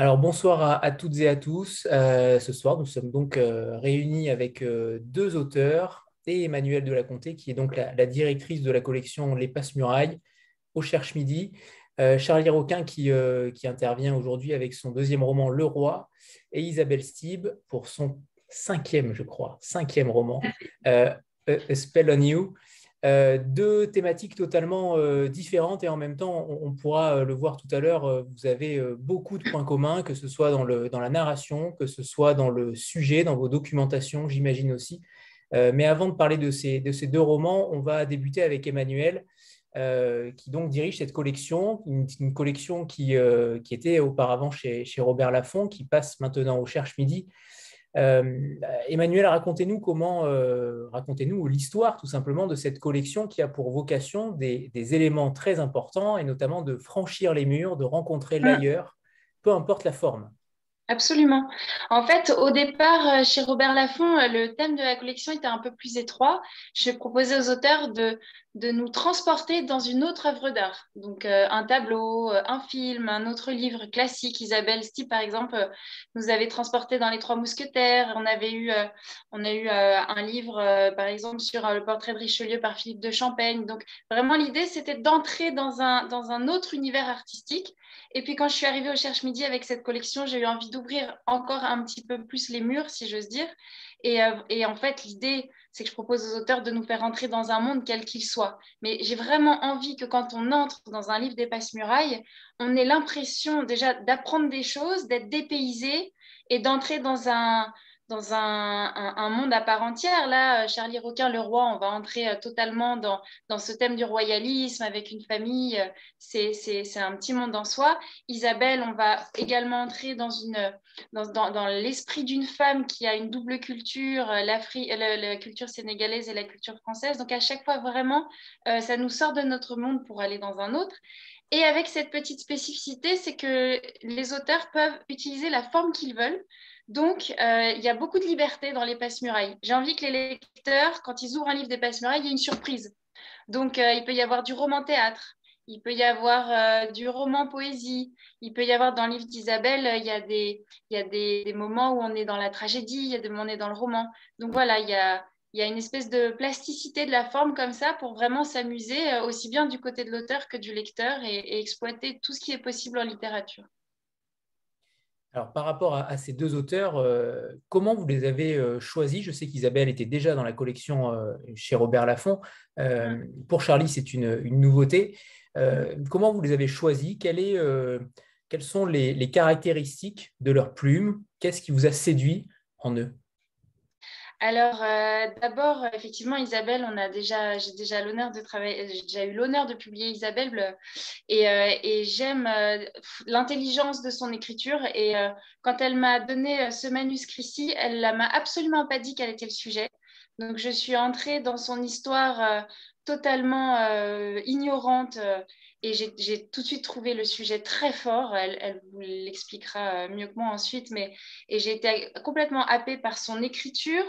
Alors bonsoir à, toutes et à tous. Euh, ce soir, nous sommes donc euh, réunis avec euh, deux auteurs et Emmanuel de la Comté, qui est donc la, directrice de la collection Les Passe-Murailles au Cherche Midi. Charlie Roquin qui, qui intervient aujourd'hui avec son deuxième roman Le Roi et Isabelle Stib pour son cinquième, je crois, cinquième roman, A Spell on You. Euh, deux thématiques totalement euh, différentes et en même temps, on, pourra euh, le voir tout à l'heure, vous avez beaucoup de points communs, que ce soit dans, le, dans, la narration, que ce soit dans le sujet, dans vos documentations, j'imagine aussi. mais avant de parler de ces, de ces, deux romans, on va débuter avec Emmanuel, qui donc dirige cette collection, une, collection qui, qui, était auparavant chez, chez Robert Laffont, qui passe maintenant au Cherche Midi. Euh, Emmanuel, racontez-nous comment, euh, racontez-nous l'histoire tout simplement de cette collection qui a pour vocation des, éléments très importants et notamment de franchir les murs, de rencontrer l'ailleurs, peu importe la forme. Absolument. En fait, au départ, euh, chez Robert Laffont, le thème de la collection était un peu plus étroit. Je proposais aux auteurs de, de nous transporter dans une autre œuvre d'art. Donc euh, un tableau, euh, un film, un autre livre classique. Isabelle Sti, par exemple, euh, nous avait transporté dans Les Trois Mousquetaires. On avait eu, on a eu un livre, par exemple, sur le portrait de Richelieu par Philippe de Champaigne. Donc vraiment, l'idée, c'était d'entrer dans un, dans un autre univers artistique. Et puis quand je suis arrivée au Cherche Midi avec cette collection, j'ai eu envie d'ouvrir encore un petit peu plus les murs, si j'ose dire. Et, et en fait, l'idée c'est que je propose aux auteurs de nous faire entrer dans un monde quel qu'il soit. Mais j'ai vraiment envie que quand on entre dans un livre des passe-murailles, on ait l'impression déjà d'apprendre des choses, d'être dépaysé et d'entrer dans un, dans un, monde à part entière. Là, euh, Charlie Roquin, le roi, on va entrer euh, totalement dans, ce thème du royalisme avec une famille. Euh, c'est un petit monde en soi. Isabelle, on va également entrer dans, l'esprit d'une femme qui a une double culture, la, culture sénégalaise et la culture française. Donc, à chaque fois, vraiment, ça nous sort de notre monde pour aller dans un autre. Et avec cette petite spécificité, c'est que les auteurs peuvent utiliser la forme qu'ils veulent. Donc, euh, il y a beaucoup de liberté dans les passe-murailles. J'ai envie que les lecteurs, quand ils ouvrent un livre des passe-murailles, il y ait une surprise. Donc, euh, il peut y avoir du roman-théâtre, il peut y avoir euh, du roman-poésie, il peut y avoir dans le livre d'Isabelle, il y a, des, moments où on est dans la tragédie, des moments où on est dans le roman. Donc voilà, il y a, il y a une espèce de plasticité de la forme comme ça pour vraiment s'amuser aussi bien du côté de l'auteur que du lecteur et exploiter tout ce qui est possible en littérature. Alors, par rapport à, ces deux auteurs, euh, comment vous les avez euh, choisis? Je sais qu'Isabelle était déjà dans la collection euh, chez Robert Laffont. pour Charlie, c'est une, nouveauté. comment vous les avez choisis? Quelles sont les caractéristiques de leur plume Qu'est-ce qui vous a séduit en eux? Alors, euh, d'abord, effectivement, Isabelle, on a déjà, j'ai déjà l'honneur de travailler, j'ai déjà eu l'honneur de publier Isabelle, et, euh, et j'aime euh, l'intelligence de son écriture. Et quand elle m'a donné ce manuscrit-ci, elle m'a absolument pas dit quel était le sujet. Donc, je suis entrée dans son histoire totalement ignorante. Et j'ai tout de suite trouvé le sujet très fort. Elle, elle vous l'expliquera mieux que moi ensuite. Mais, j'ai été complètement happée par son écriture,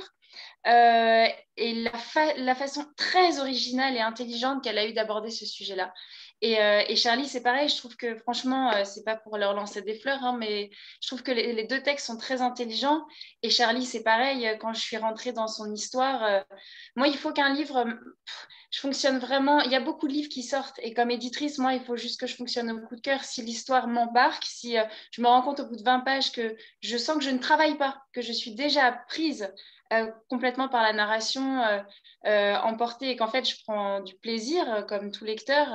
euh, et la, façon très originale et intelligente qu'elle a eu d'aborder ce sujet-là. Et, euh, Charlie, c'est pareil, je trouve que franchement, euh, c'est pas pour leur lancer des fleurs, hein, mais je trouve que les, deux textes sont très intelligents. Et Charlie, c'est pareil, quand je suis rentrée dans son histoire, moi, il faut qu'un livre, je fonctionne vraiment, il y a beaucoup de livres qui sortent, et comme éditrice, moi, il faut juste que je fonctionne au coup de cœur. Si l'histoire m'embarque, si je me rends compte au bout de 20 pages que je sens que je ne travaille pas, que je suis déjà prise euh, complètement par la narration euh, euh, emportée et qu'en fait je prends du plaisir comme tout lecteur,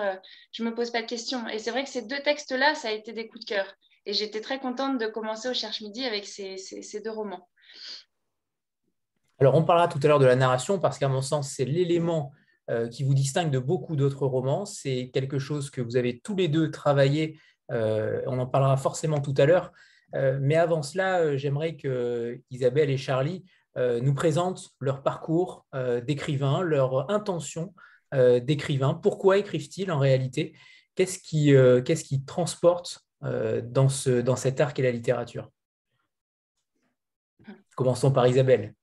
je ne me pose pas de questions. Et c'est vrai que ces deux textes-là, ça a été des coups de cœur. Et j'étais très contente de commencer au Cherche Midi avec ces, ces, deux romans. Alors on parlera tout à l'heure de la narration parce qu'à mon sens, c'est l'élément qui vous distingue de beaucoup d'autres romans. C'est quelque chose que vous avez tous les deux travaillé. on en parlera forcément tout à l'heure. mais avant cela, j'aimerais que Isabelle et Charlie nous présentent leur parcours euh, d'écrivain, leur intention euh, d'écrivain. Pourquoi écrivent-ils en réalité? Qu'est-ce qui, qu'est-ce qui transporte dans, ce, dans cet art qu'est la littérature? Commençons par Isabelle.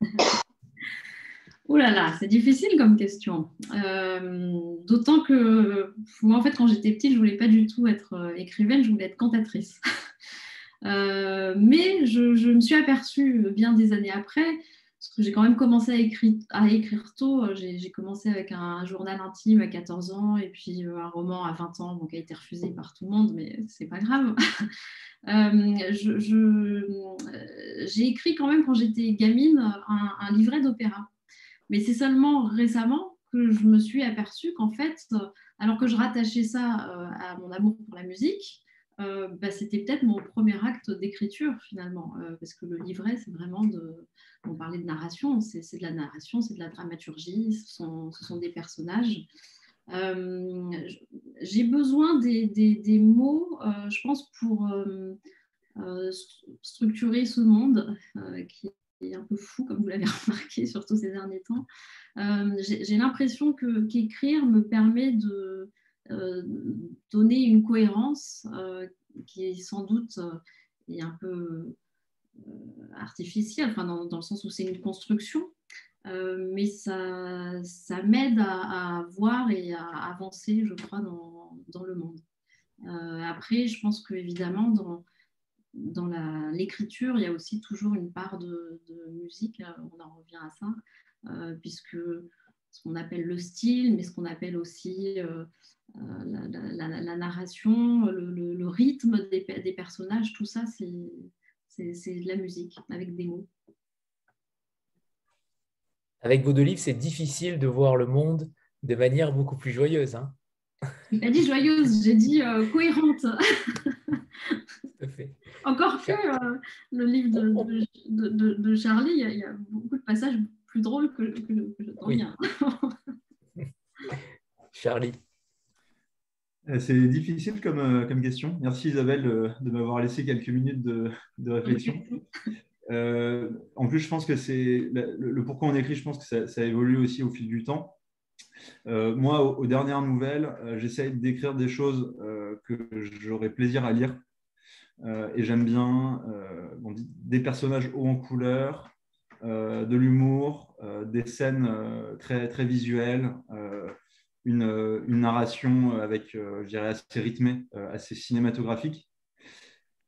Ouh là là, c'est difficile comme question. D'autant que moi, en fait, quand j'étais petite, je voulais pas du tout être écrivaine, je voulais être cantatrice. mais je, me suis aperçue bien des années après, parce que j'ai quand même commencé à écrire, à écrire tôt. J'ai commencé avec un journal intime à 14 ans et puis un roman à 20 ans, qui a été refusé par tout le monde, mais c'est pas grave. j'ai écrit quand même quand j'étais gamine un livret d'opéra. Mais c'est seulement récemment que je me suis aperçue qu'en fait, alors que je rattachais ça euh, à mon amour pour la musique, euh, bah, c'était peut-être mon premier acte d'écriture finalement, euh, parce que le livret, c'est vraiment de... On parlait de narration, c'est de la narration, c'est de la dramaturgie, ce sont, des personnages. J'ai besoin des, mots, je pense, pour structurer ce monde qui un peu fou, comme vous l'avez remarqué, surtout ces derniers temps. Euh, j'ai l'impression qu'écrire me permet de euh, donner une cohérence euh, qui est sans doute est un peu artificielle, enfin dans, le sens où c'est une construction, mais ça, ça m'aide à, voir et à avancer, je crois, dans, dans le monde. après, je pense qu'évidemment, dans dans l'écriture, il y a aussi toujours une part de, musique, euh, on en revient à ça, euh, puisque ce qu'on appelle le style, mais ce qu'on appelle aussi euh, la, narration, le, rythme des, des, personnages, tout ça, c'est de la musique avec des mots. Avec vos deux livres, c'est difficile de voir le monde de manière beaucoup plus joyeuse. Hein j'ai dit joyeuse, j'ai dit cohérente. Encore que euh, le livre de, Charlie, il y, a, beaucoup de passages plus drôles que, que, que je t'en Charlie. Euh, c'est difficile comme, euh, comme, question. Merci Isabelle de, m'avoir laissé quelques minutes de, réflexion. en plus, je pense que c'est le, pourquoi on écrit, je pense que ça, ça évolue aussi au fil du temps. moi, aux, dernières nouvelles, j'essaye d'écrire des choses que j'aurais plaisir à lire euh, et j'aime bien euh, des personnages hauts en couleur, euh, de l'humour, des scènes très, très visuelles, une, une, narration avec, je dirais, assez rythmée, assez cinématographique.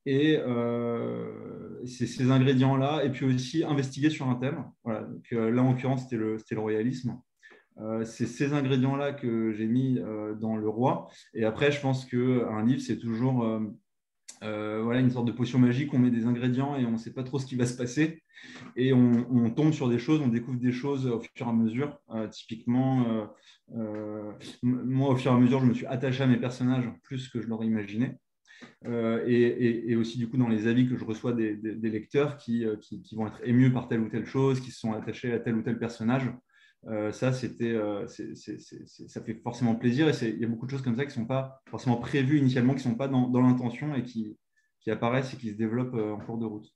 Et c'est ces ingrédients-là, et puis aussi investiguer sur un thème. Voilà. Donc, là, en l'occurrence, c'était le, le, royalisme. c'est ces ingrédients-là que j'ai mis dans Le Roi. Et après, je pense qu'un livre, c'est toujours euh, voilà, une sorte de potion magique, on met des ingrédients et on ne sait pas trop ce qui va se passer. Et on, tombe sur des choses, on découvre des choses au fur et à mesure. Euh, typiquement, euh, moi, au fur et à mesure, je me suis attaché à mes personnages plus que je l'aurais imaginé. Et, aussi, du coup, dans les avis que je reçois des, lecteurs qui, qui, vont être émus par telle ou telle chose, qui se sont attachés à tel ou tel personnage. Ça, c'était, ça fait forcément plaisir et il y a beaucoup de choses comme ça qui ne sont pas forcément prévues initialement, qui ne sont pas dans, l'intention et qui, apparaissent et qui se développent en cours de route.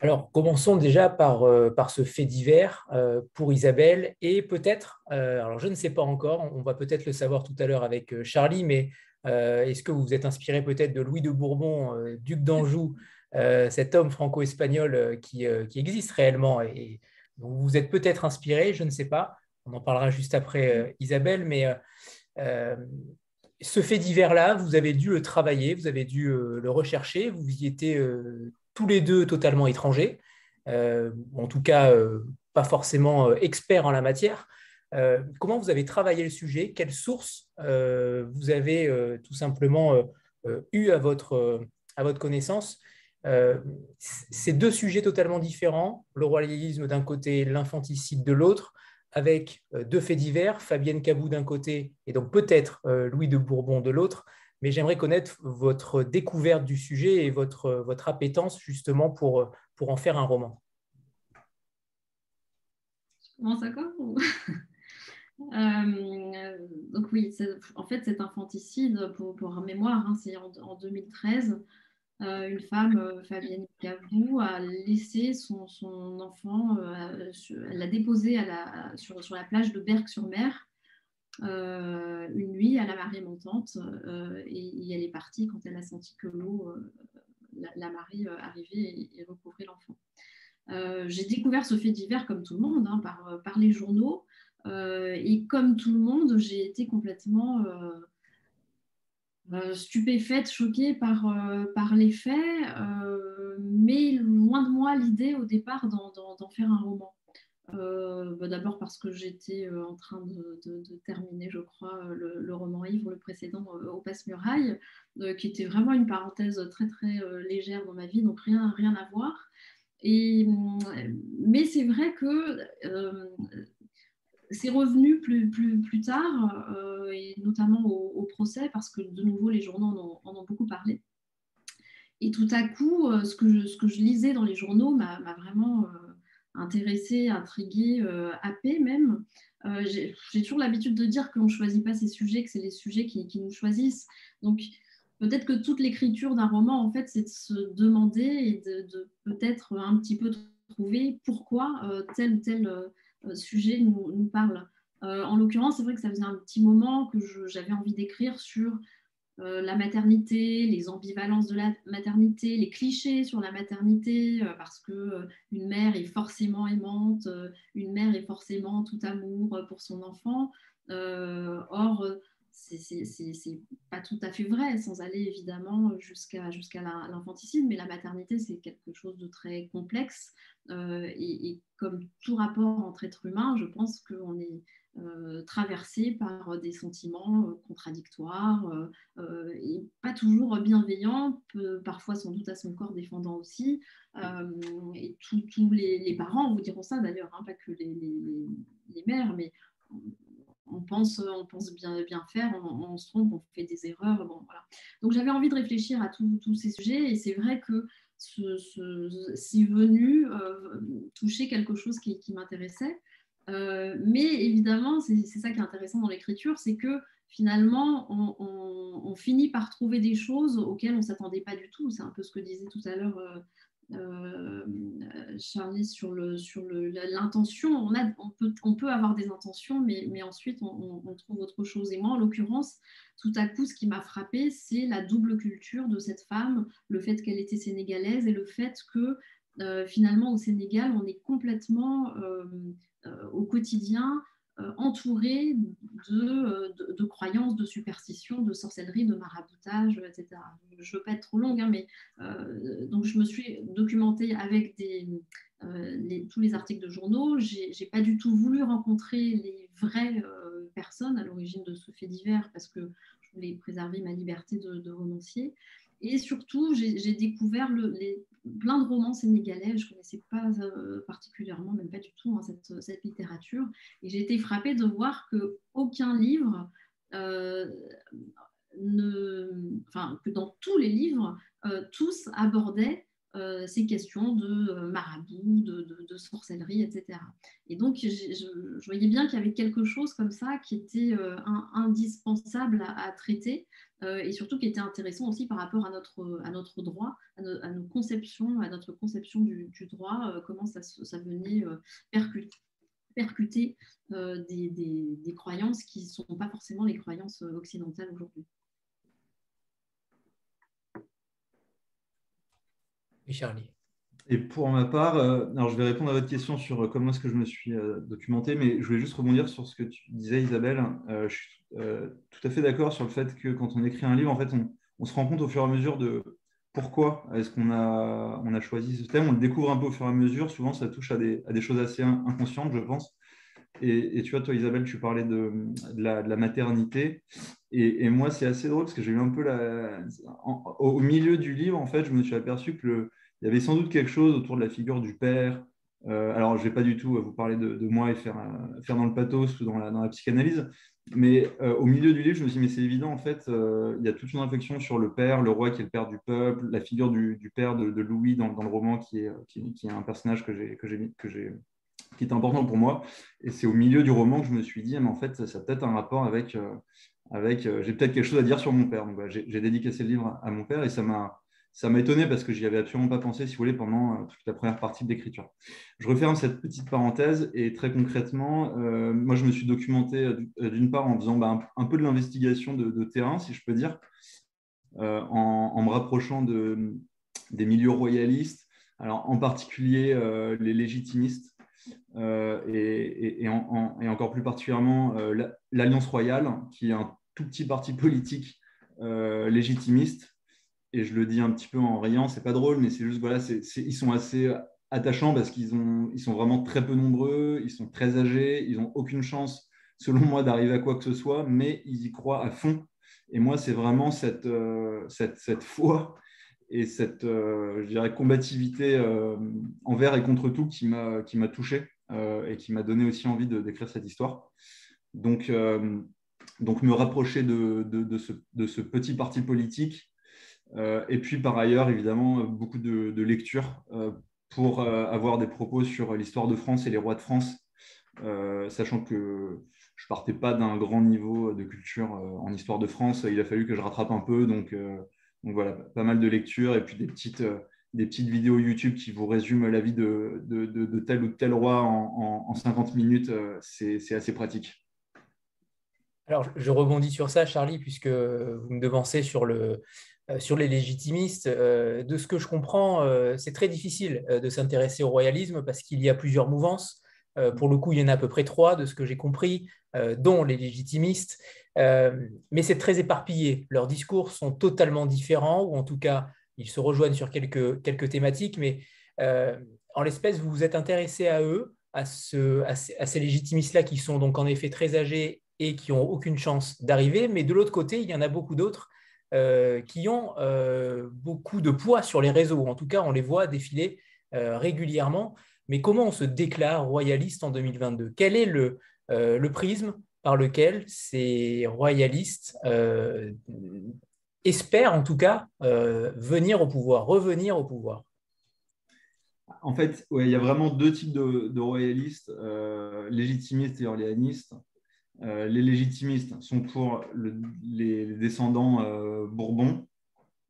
Alors, commençons déjà par, ce fait divers pour Isabelle et peut-être, alors je ne sais pas encore, on va peut-être le savoir tout à l'heure avec Charlie, mais est-ce que vous vous êtes inspiré peut-être de Louis de Bourbon, duc d'Anjou, cet homme franco-espagnol qui, qui, existe réellement et, vous vous êtes peut-être inspiré, je ne sais pas. On en parlera juste après euh, Isabelle, mais euh, euh, ce fait divers-là, vous avez dû le travailler, vous avez dû le rechercher, vous y étiez tous les deux totalement étrangers, en tout cas pas forcément experts en la matière. comment vous avez travaillé le sujet? Quelles sources vous avez tout simplement eu à votre, à votre connaissance? Euh, c'est deux sujets totalement différents, le royalisme d'un côté, l'infanticide de l'autre, avec euh, deux faits divers, Fabienne Cabou d'un côté et donc peut-être euh, Louis de Bourbon de l'autre. Mais j'aimerais connaître votre découverte du sujet et votre, votre appétence justement pour, pour en faire un roman. Comment ça donc oui, en fait cet infanticide, pour, pour mémoire, hein, c'est en, 2013. Euh, une femme, euh, Fabienne Cavou, a laissé son, enfant, euh, elle l'a déposé sur, la plage de Berck-sur-Mer une nuit à la marée montante et, elle est partie quand elle a senti que l'eau, la, marée arrivait et, recouvrait l'enfant. J'ai découvert ce fait divers comme tout le monde, hein, par, les journaux. et comme tout le monde, j'ai été complètement stupéfaite, choquée par, par les faits, mais loin de moi l'idée au départ d'en faire un roman. Euh, bah, d'abord parce que j'étais euh, en train de, terminer, je crois, euh, le, roman Ivre, le précédent, au Passe-Muraille, qui était vraiment une parenthèse très très légère dans ma vie, donc rien, rien à voir. Et, mais c'est vrai que c'est revenu plus, plus, plus tard, et notamment au, procès, parce que de nouveau les journaux en ont, beaucoup parlé. Et tout à coup, ce que je, ce que je lisais dans les journaux m'a vraiment intéressé, intrigué, euh, happé même. Euh, j'ai toujours l'habitude de dire qu'on ne choisit pas ces sujets, que c'est les sujets qui, nous choisissent. Donc, peut-être que toute l'écriture d'un roman, en fait, c'est de se demander et de, peut-être un petit peu trouver pourquoi euh, tel ou tel sujet nous, parle. en l'occurrence, c'est vrai que ça faisait un petit moment que j'avais envie d'écrire sur euh, la maternité, les ambivalences de la maternité, les clichés sur la maternité, euh, parce que euh, une mère est forcément aimante, une mère est forcément tout amour pour son enfant. or, c'est pas tout à fait vrai, sans aller évidemment jusqu'à jusqu'à l'infanticide, mais la maternité, c'est quelque chose de très complexe. Et, et, comme tout rapport entre êtres humains, je pense qu'on est euh, traversé par des sentiments euh, contradictoires euh, et pas toujours bienveillants, parfois sans doute à son corps défendant aussi. et tous les, parents vous diront ça d'ailleurs, hein, pas que les, mères, mais on pense, on pense bien, bien faire, on, se trompe, on fait des erreurs. Bon, voilà. Donc j'avais envie de réfléchir à tous ces sujets et c'est vrai que ce, ce, venu toucher quelque chose qui m'intéressait. Euh, mais évidemment, c'est ça qui est intéressant dans l'écriture, c'est que finalement, on, finit par trouver des choses auxquelles on ne s'attendait pas du tout. C'est un peu ce que disait tout à l'heure euh, euh, Charlie sur l'intention. On, peut, avoir des intentions, mais, ensuite, on, trouve autre chose. Et moi, en l'occurrence, tout à coup, ce qui m'a frappé, c'est la double culture de cette femme, le fait qu'elle était sénégalaise et le fait que finalement, au Sénégal, on est complètement euh, au quotidien euh, entouré euh, de, croyances, de superstitions, de sorcellerie, de maraboutage, etc. Je ne veux pas être trop longue, hein, mais donc je me suis documentée avec tous les articles de journaux. Je n'ai pas du tout voulu rencontrer les vraies personnes à l'origine de ce fait divers parce que je voulais préserver ma liberté de romancier. Et surtout, j'ai découvert les, plein de romans sénégalais. Je ne connaissais pas euh, particulièrement, même pas du tout, hein, cette, littérature. Et j'ai été frappée de voir qu'aucun livre, euh, ne, enfin, que dans tous les livres, euh, tous abordaient ces questions de marabout, de, sorcellerie, etc. Et donc, je, voyais bien qu'il y avait quelque chose comme ça qui était indispensable à, traiter et surtout qui était intéressant aussi par rapport à notre, à notre droit, à, nos conceptions, à notre conception du, droit, comment ça, venait percuter, des, des croyances qui ne sont pas forcément les croyances occidentales aujourd'hui. Charlie. Et pour ma part, euh, alors je vais répondre à votre question sur euh, comment est-ce que je me suis euh, documenté, mais je voulais juste rebondir sur ce que tu disais, Isabelle. je suis tout à fait d'accord sur le fait que quand on écrit un livre, en fait, on, se rend compte au fur et à mesure de pourquoi est-ce qu'on a, on a choisi ce thème. On le découvre un peu au fur et à mesure. Souvent, ça touche à des, à des choses assez inconscientes, je pense. Et, tu vois, toi, Isabelle, tu parlais de, la, maternité. Et, moi, c'est assez drôle parce que j'ai eu un peu la. au milieu du livre, en fait, je me suis aperçu que il y avait sans doute quelque chose autour de la figure du père. Euh, alors, je ne vais pas du tout vous parler de, moi et faire, faire dans le pathos ou dans la, psychanalyse, mais euh, au milieu du livre, je me suis dit, mais c'est évident, en fait, euh, il y a toute une réflexion sur le père, le roi qui est le père du peuple, la figure du, père de, Louis dans, le roman, qui est, qui, est un personnage que j'ai qui est important pour moi. Et c'est au milieu du roman que je me suis dit, mais en fait, ça, a peut-être un rapport avec, euh, avec euh, j'ai peut-être quelque chose à dire sur mon père. Donc, j'ai, dédicacé le livre à, mon père et ça m'a, ça m'a étonné parce que j'y avais absolument pas pensé, si vous voulez, pendant euh, toute la première partie de l'écriture. Je referme cette petite parenthèse et très concrètement, moi, je me suis documenté d'une part en faisant bah, un, peu de l'investigation de, terrain, si je peux dire, en, me rapprochant de, des milieux royalistes, alors en particulier les légitimistes euh, et, encore plus particulièrement euh, l'Alliance royale, qui est un tout petit parti politique légitimistes. Et je le dis un petit peu en riant, c'est pas drôle, mais c'est juste, voilà, ils sont assez attachants parce qu'ils ils sont vraiment très peu nombreux, ils sont très âgés, ils n'ont aucune chance, selon moi, d'arriver à quoi que ce soit, mais ils y croient à fond. Et moi, c'est vraiment cette, cette foi et cette euh, je dirais, combativité euh, envers et contre tout qui m'a, touché euh, et qui m'a donné aussi envie d'écrire cette histoire. Donc, donc me rapprocher de, ce, petit parti politique. Et puis par ailleurs, évidemment, beaucoup de, lectures pour avoir des propos sur l'histoire de France et les rois de France, sachant que je partais pas d'un grand niveau de culture en histoire de France. Il a fallu que je rattrape un peu, donc voilà, pas mal de lectures et puis des petites, euh, des petites vidéos YouTube qui vous résument la vie de, de, tel ou tel roi en, 50 minutes. Euh, c'est assez pratique. Alors, je rebondis sur ça, Charlie, puisque vous me devancez sur, le, euh, sur les légitimistes. De ce que je comprends, c'est très difficile de s'intéresser au royalisme parce qu'il y a plusieurs mouvances. Pour le coup, il y en a à peu près trois, de ce que j'ai compris, dont les légitimistes. Euh, mais c'est très éparpillé. Leurs discours sont totalement différents, ou en tout cas, ils se rejoignent sur quelques, thématiques, mais euh, en l'espèce, vous vous êtes intéressé à eux, à, ce, à ces, légitimistes-là qui sont donc en effet très âgés et qui n'ont aucune chance d'arriver, mais de l'autre côté, il y en a beaucoup d'autres euh, qui ont beaucoup de poids sur les réseaux, en tout cas, on les voit défiler régulièrement. Mais comment on se déclare royaliste en 2022 Quel est le, prisme par lequel ces royalistes euh, espèrent en tout cas euh, venir au pouvoir, revenir au pouvoir? En fait, il y a vraiment deux types de, royalistes, euh, légitimistes et orléanistes. Les légitimistes sont pour les, descendants Bourbon,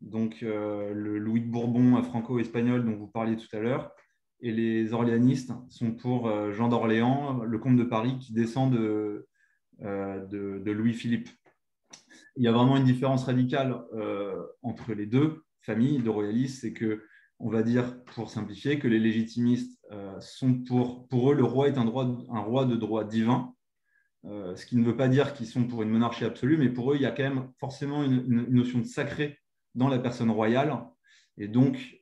donc le Louis de Bourbon franco-espagnol dont vous parliez tout à l'heure, et les orléanistes sont pour Jean d'Orléans, le comte de Paris, qui descend de, euh, Louis-Philippe. Il y a vraiment une différence radicale euh, entre les deux familles de royalistes, c'est que, on va dire, pour simplifier, que les légitimistes euh, sont pour, eux, le roi est un, un roi de droit divin, ce qui ne veut pas dire qu'ils sont pour une monarchie absolue, mais pour eux, il y a quand même forcément une, notion de sacré dans la personne royale. Et donc,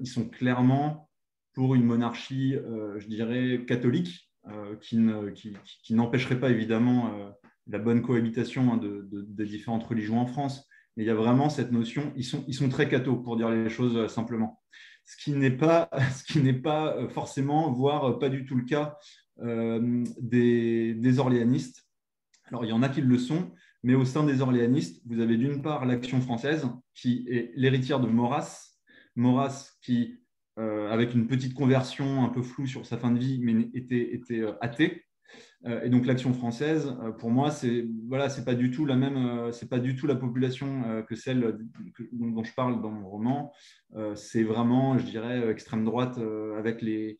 ils sont clairement pour une monarchie, je dirais, catholique, euh, qui, n'empêcherait pas évidemment euh, la bonne cohabitation hein, des différentes religions en France. Mais il y a vraiment cette notion, ils sont, ils sont très cathos, pour dire les choses euh, simplement. Ce qui n'est pas, pas forcément, voire pas du tout le cas des, des orléanistes. Alors, il y en a qui le sont, mais au sein des orléanistes, vous avez d'une part l'Action française, qui est l'héritière de Maurras. Maurras, qui euh, avec une petite conversion un peu floue sur sa fin de vie, mais était, était euh, athée. Euh, et donc l'action française, pour moi, c'est voilà, pas du tout la même, c'est pas du tout la population que celle dont, je parle dans mon roman. c'est vraiment, je dirais, extrême droite avec les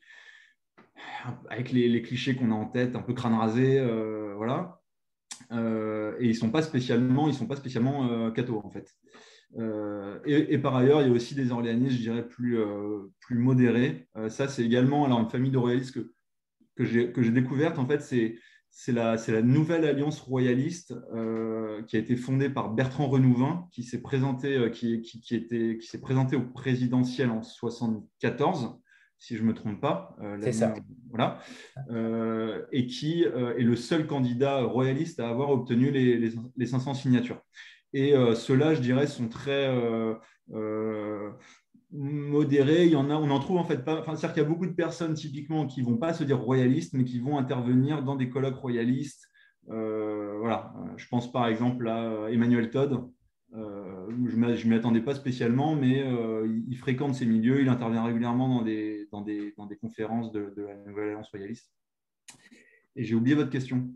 avec les, clichés qu'on a en tête, un peu crâne rasé, voilà. et ils sont pas spécialement, ils sont pas spécialement cathos en fait. Euh, et, par ailleurs, il y a aussi des orléanistes, je dirais, plus, euh, plus modérés. Euh, ça, c'est également alors, une famille de royalistes que, que j'ai découverte. En fait, c'est la, la, nouvelle alliance royaliste qui a été fondée par Bertrand Renouvin, qui s'est présenté, qui, qui, était, qui s'est présenté au présidentiel en 74 si je ne me trompe pas. c'est ça. Voilà. et qui est le seul candidat royaliste à avoir obtenu les, les, les 500 signatures. Et euh, ceux-là, je dirais, sont très euh, euh, modérés. Il y en a, on en trouve en fait pas. Enfin, c'est-à-dire qu'il y a beaucoup de personnes typiquement qui vont pas se dire royalistes, mais qui vont intervenir dans des colloques royalistes. voilà. Je pense par exemple à Emmanuel Todd. Je ne m'y attendais pas spécialement, mais il, fréquente ces milieux, il intervient régulièrement dans des, conférences de, la Nouvelle Alliance royaliste. Et j'ai oublié votre question.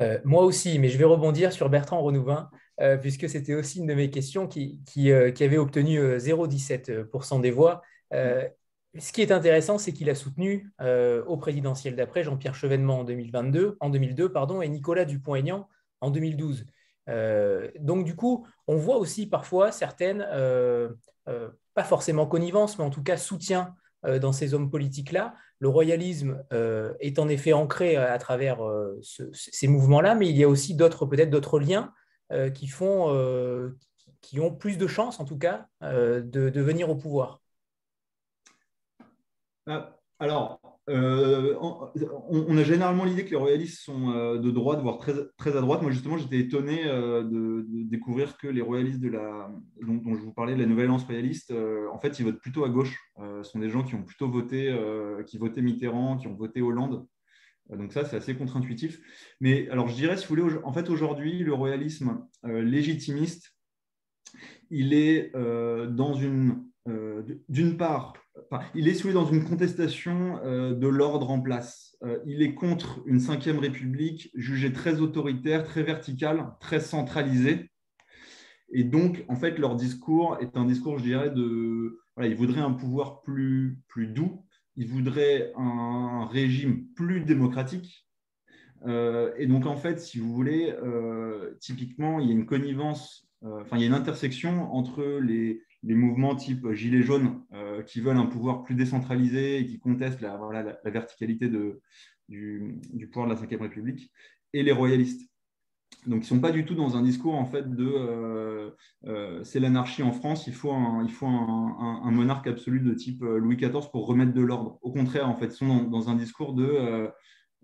Euh, moi aussi, mais je vais rebondir sur Bertrand Renouvin, euh, puisque c'était aussi une de mes questions qui, euh, avait obtenu 0,17% des voix. ce qui est intéressant, c'est qu'il a soutenu au présidentiel d'après Jean-Pierre Chevènement en 2022, en 2002 pardon, et Nicolas Dupont-Aignan en 2012. Donc du coup, on voit aussi parfois certaines, pas forcément connivence, mais en tout cas soutien dans ces hommes politiques-là, le royalisme euh, est en effet ancré à, travers euh, ces mouvements-là, mais il y a aussi d'autres, peut-être d'autres liens qui, font, qui ont plus de chances, en tout cas, de, venir au pouvoir. Alors, on, a généralement l'idée que les royalistes sont de droite, voire très, très à droite. Moi, justement, j'étais étonné de, découvrir que les royalistes dont, je vous parlais, de la Nouvelle Alliance royaliste, en fait, ils votent plutôt à gauche. ce sont des gens qui ont plutôt voté, qui votaient Mitterrand, qui ont voté Hollande. Donc ça, c'est assez contre-intuitif. Mais alors, je dirais, si vous voulez, en fait, aujourd'hui, le royalisme légitimiste, il est dans une, d'une part, il est soumis dans une contestation euh, de l'ordre en place. Euh, il est contre une cinquième république jugée très autoritaire, très verticale, très centralisée. Et donc, en fait, leur discours est un discours, je dirais, de. Voilà, ils voudraient un pouvoir plus, plus doux, ils voudraient un régime plus démocratique. Euh, et donc, en fait, si vous voulez, typiquement, il y a une connivence, enfin, il y a une intersection entre les, les mouvements type Gilets jaunes euh, qui veulent un pouvoir plus décentralisé et qui contestent la, verticalité du, pouvoir de la Ve République, et les royalistes. Donc, ils ne sont pas du tout dans un discours en fait de euh, euh, c'est l'anarchie en France, il faut, un, il faut un, monarque absolu de type Louis XIV pour remettre de l'ordre. Au contraire, en fait, ils sont dans, un discours de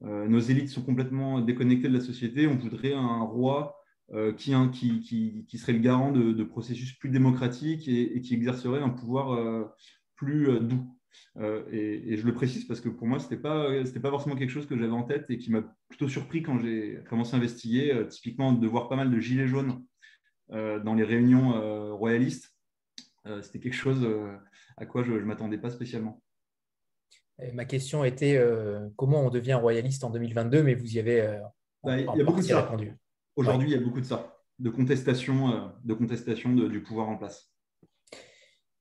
nos élites sont complètement déconnectées de la société, on voudrait un roi euh, qui, qui, qui, serait le garant de, processus plus démocratiques et, qui exercerait un pouvoir euh, plus euh, doux. Et, je le précise parce que pour moi, ce n'était pas, pas forcément quelque chose que j'avais en tête et qui m'a plutôt surpris quand j'ai commencé à investiguer, typiquement de voir pas mal de gilets jaunes dans les réunions royalistes. C'était quelque chose à quoi je ne m'attendais pas spécialement. Ma question était comment on devient royaliste en 2022, mais vous y avez bah, il y a beaucoup de répondu. Aujourd'hui, il y a beaucoup de ça, de contestation, euh, de contestation du pouvoir en place.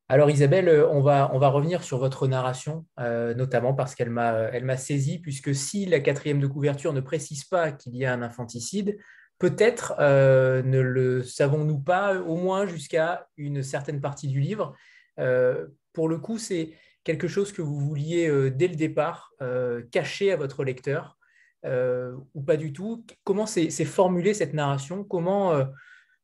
Alors Isabelle, euh, on va, on va revenir sur votre narration, euh, notamment parce qu'elle m'a, elle m'a saisi, puisque si la quatrième de couverture ne précise pas qu'il y a un infanticide, peut-être ne le savons-nous pas, au moins jusqu'à une certaine partie du livre. pour le coup, c'est quelque chose que vous vouliez dès le départ cacher à votre lecteur. Euh, ou pas du tout. Comment s'est formulée cette narration? Comment euh,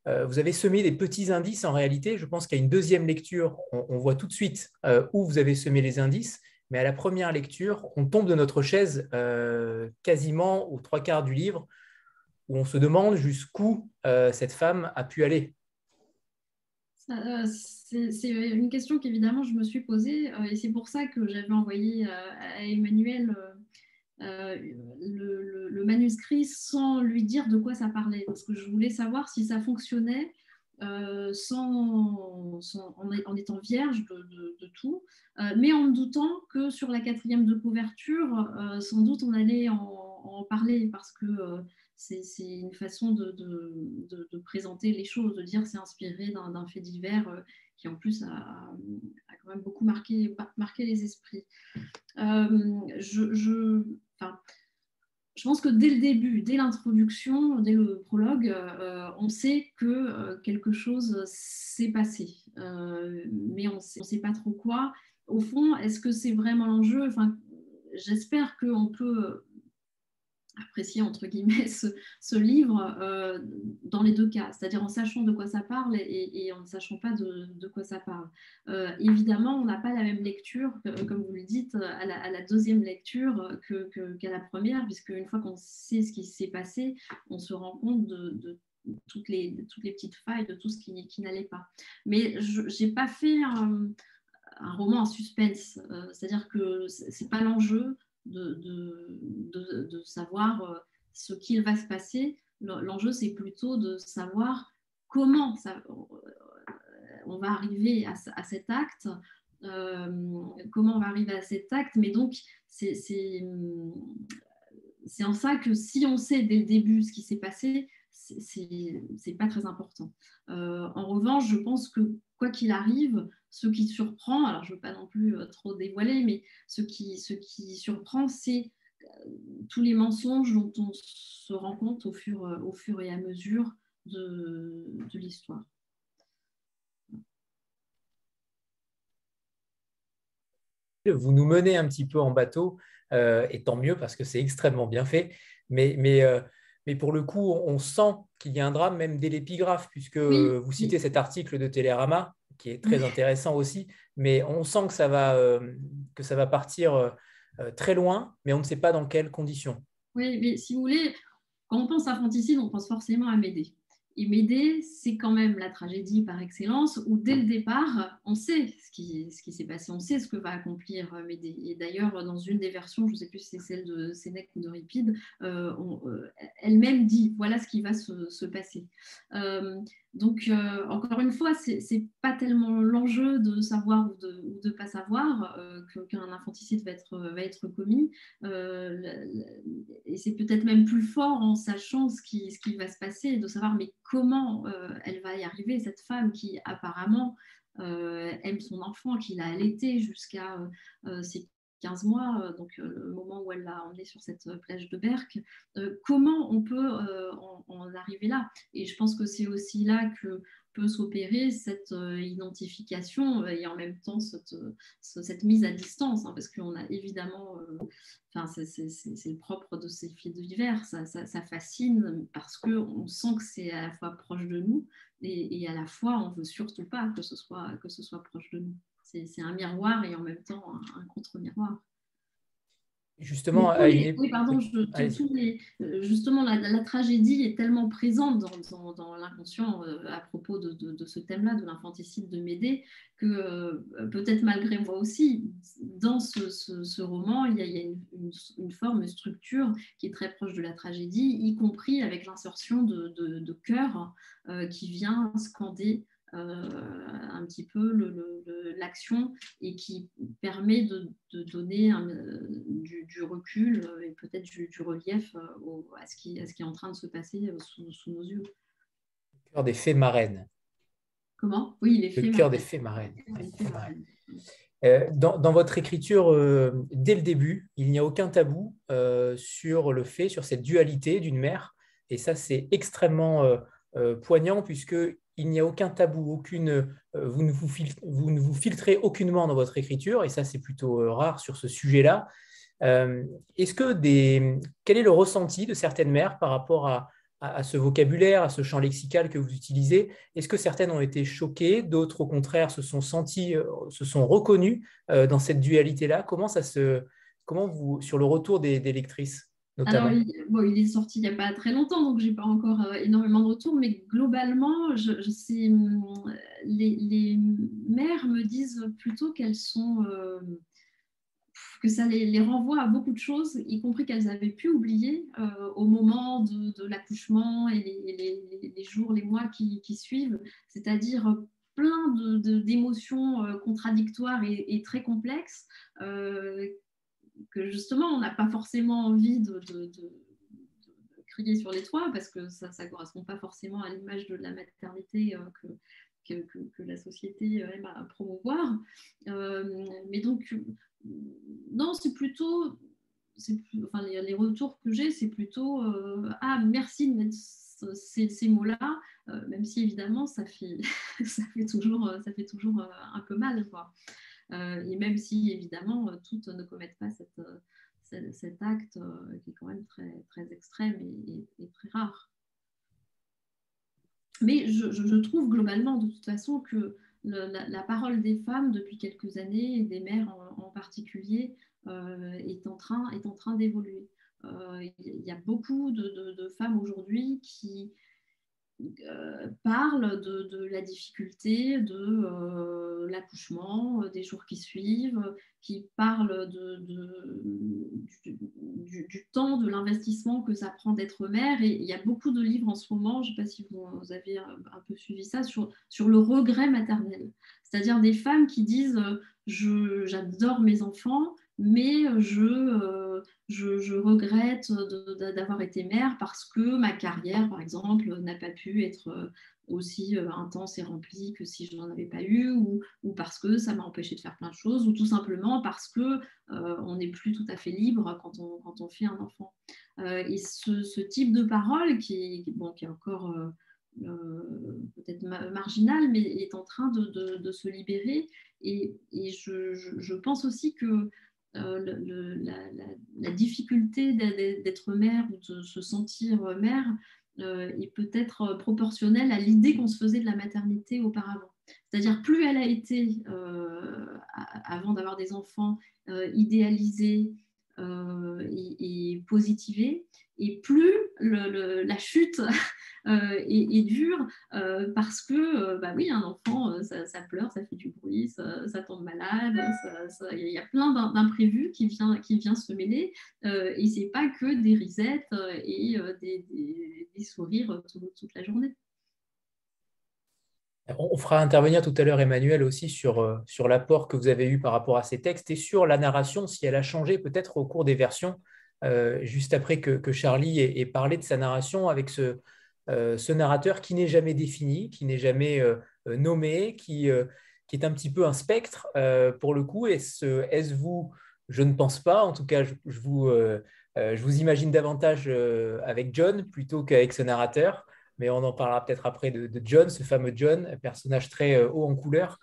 euh, vous avez semé des petits indices en réalité? Je pense qu'à une deuxième lecture, on, voit tout de suite où vous avez semé les indices, mais à la première lecture, on tombe de notre chaise quasiment aux trois quarts du livre, où on se demande jusqu'où cette femme a pu aller. c'est une question qu'évidemment je me suis posée et c'est pour ça que j'avais envoyé à Emmanuel euh, le, manuscrit sans lui dire de quoi ça parlait, parce que je voulais savoir si ça fonctionnait euh, sans, en, étant vierge de, tout, euh, mais en me doutant que sur la quatrième de couverture, sans doute on allait en, parler, parce que c'est une façon de, présenter les choses, de dire c'est inspiré d'un fait divers qui en plus a, quand même beaucoup marqué, marqué les esprits. je je pense que dès le début, dès l'introduction, dès le prologue, euh, on sait que euh, quelque chose s'est passé, euh, mais on ne sait pas trop quoi. Au fond, est-ce que c'est vraiment l'enjeu? Enfin, J'espère qu'on peut apprécier entre guillemets ce, livre euh, dans les deux cas, c'est-à-dire en sachant de quoi ça parle et, en ne sachant pas de, quoi ça parle. Euh, évidemment, on n'a pas la même lecture, comme vous le dites, à la, deuxième lecture qu'à la première, puisque une fois qu'on sait ce qui s'est passé, on se rend compte de, toutes, les, toutes les petites failles, de tout ce qui, n'allait pas. Mais je n'ai pas fait un, roman en suspense, euh, c'est-à-dire que ce n'est pas l'enjeu de, de, savoir euh, ce qu'il va se passer. L'enjeu, c'est plutôt de savoir comment ça, on va arriver à, cet acte, euh, comment on va arriver à cet acte. Mais donc, c'est en ça que si on sait dès le début ce qui s'est passé, c'est pas très important. Euh, en revanche, je pense que quoi qu'il arrive, ce qui surprend, alors je ne veux pas non plus euh, trop dévoiler, mais ce qui, ce qui surprend, c'est euh, tous les mensonges dont on se rend compte au fur, au fur et à mesure de, de l'histoire. Vous nous menez un petit peu en bateau, et tant mieux parce que c'est extrêmement bien fait. Mais, mais mais pour le coup, on sent qu'il y a un drame même dès l'épigraphe, puisque vous citez cet article de Télérama, qui est très intéressant aussi, mais on sent que ça va, que ça va partir très loin, mais on ne sait pas dans quelles conditions. Oui, mais si vous voulez, quand on pense à infanticide, on pense forcément à Médée. Et Médée, c'est quand même la tragédie par excellence où dès le départ, on sait ce qui, s'est passé, on sait ce que va accomplir euh, Médée. Et d'ailleurs, dans une des versions, je ne sais plus si c'est celle de Sénèque ou de Ripide, euh, euh, elle-même dit voilà ce qui va se, se passer. Donc, euh, encore une fois, ce n'est pas tellement l'enjeu de savoir ou de ne pas savoir euh, qu'un infanticide va être, commis. Euh, et c'est peut-être même plus fort en sachant ce qui, ce qui va se passer, de savoir mais comment elle va y arriver, cette femme qui apparemment aime son enfant, qui l'a allaité jusqu'à ses 15 mois, euh, donc euh, le moment où elle l'a emmené sur cette euh, plage de Berck, comment on peut en, arriver là? Et je pense que c'est aussi là que peut s'opérer cette identification et en même temps cette, mise à distance, hein, parce qu'on a évidemment, c'est le propre de ces filles d'hiver, ça, fascine parce qu'on sent que c'est à la fois proche de nous et, et, à la fois on ne veut surtout pas que ce soit, que ce soit proche de nous c'est un miroir et en même temps un, contre-miroir. Justement, oui, pardon, euh, justement la, tragédie est tellement présente dans, l'inconscient euh, à propos de, ce thème-là, de l'infanticide de Médée, que euh, peut-être malgré moi aussi, dans ce, roman, il y a, une, forme, une structure qui est très proche de la tragédie, y compris avec l'insertion de, de, chœur qui vient scander un petit peu l'action et qui permet de, donner du, recul et peut-être du, relief euh, à, ce qui, à ce qui est en train de se passer euh, sous, nos yeux. Le cœur des fées marraines. Comment? Oui, les fées Le cœur des fées marraines. Dans, dans, votre écriture, dès le début, il n'y a aucun tabou sur le fait, sur cette dualité d'une mère. Et ça, c'est extrêmement poignant puisque il n'y a aucun tabou, aucune, euh, vous, ne vous, filtrez aucunement dans votre écriture, et ça c'est plutôt euh, rare sur ce sujet-là. Euh, est-ce que des, quel est le ressenti de certaines mères par rapport à, à, ce vocabulaire, à ce champ lexical que vous utilisez? Est-ce que certaines ont été choquées, d'autres au contraire se sont senties, se sont reconnues dans cette dualité-là? Comment ça se, comment vous, sur le retour des lectrices? Alors, il, bon, il, est sorti il n'y a pas très longtemps, donc je n'ai pas encore euh, énormément de retours, mais globalement, je, hum, les, mères me disent plutôt qu'elles sont. Euh, que ça les, renvoie à beaucoup de choses, y compris qu'elles avaient pu oublier euh, au moment de, l'accouchement et les, jours, les mois qui, suivent, c'est-à-dire plein d'émotions contradictoires et, très complexes que justement, on n'a pas forcément envie de, crier sur les toits parce que ça ne correspond pas forcément à l'image de la maternité euh, que, la société aime à promouvoir. Euh, mais donc, non, c'est plutôt, enfin, les, retours que j'ai, c'est plutôt euh, Ah, merci de mettre ces, ces mots-là, même si évidemment, ça fait, ça fait, toujours, ça fait toujours un peu mal. Quoi. Euh, et même si, évidemment, euh, toutes ne commettent pas euh, cet acte qui est quand même très, très extrême et, très rare. Mais je, trouve globalement, de toute façon, que la, parole des femmes depuis quelques années, et des mères en, particulier, est en train, est en train d'évoluer. Il y a beaucoup de femmes aujourd'hui qui, euh, parle de, la difficulté de euh, l'accouchement, euh, des jours qui suivent, qui parle du, temps, de l'investissement que ça prend d'être mère. Et il y a beaucoup de livres en ce moment, je ne sais pas si vous, avez un, peu suivi ça, sur, sur le regret maternel. C'est-à-dire des femmes qui disent j'adore mes enfants, mais je je, regrette d'avoir été mère parce que ma carrière, par exemple, n'a pas pu être euh, aussi euh, intense et remplie que si je n'en avais pas eu, ou, parce que ça m'a empêché de faire plein de choses, ou tout simplement parce que euh, on n'est plus tout à fait libre quand on, quand on fait un enfant. et ce, type de parole, qui, bon, qui est encore peut-être marginal, mais est en train de, se libérer. Et, je, je, pense aussi que la, difficulté d'être mère ou de se sentir mère est peut-être proportionnelle à l'idée qu'on se faisait de la maternité auparavant. C'est-à-dire plus elle a été, avant d'avoir des enfants, idéalisée et, positivée, et plus la chute euh, est, dure euh, parce que, euh, bah oui, un enfant, ça, pleure, ça fait du bruit, ça, tombe malade, il y a plein d'imprévus qui viennent qui vient se mêler et c'est pas que des risettes et des, sourires toute la journée. On fera intervenir tout à l'heure Emmanuel aussi sur, sur l'apport que vous avez eu par rapport à ces textes et sur la narration, si elle a changé peut-être au cours des versions, juste après que, Charlie ait, parlé de sa narration avec ce, euh, ce narrateur qui n'est jamais défini, qui n'est jamais euh, euh, nommé, qui, est un petit peu un spectre pour le coup. Est-ce est vous Je ne pense pas. En tout cas, je, vous, je vous, imagine davantage avec John plutôt qu'avec ce narrateur. Mais on en parlera peut-être après de, John, ce fameux John, personnage très haut en couleur.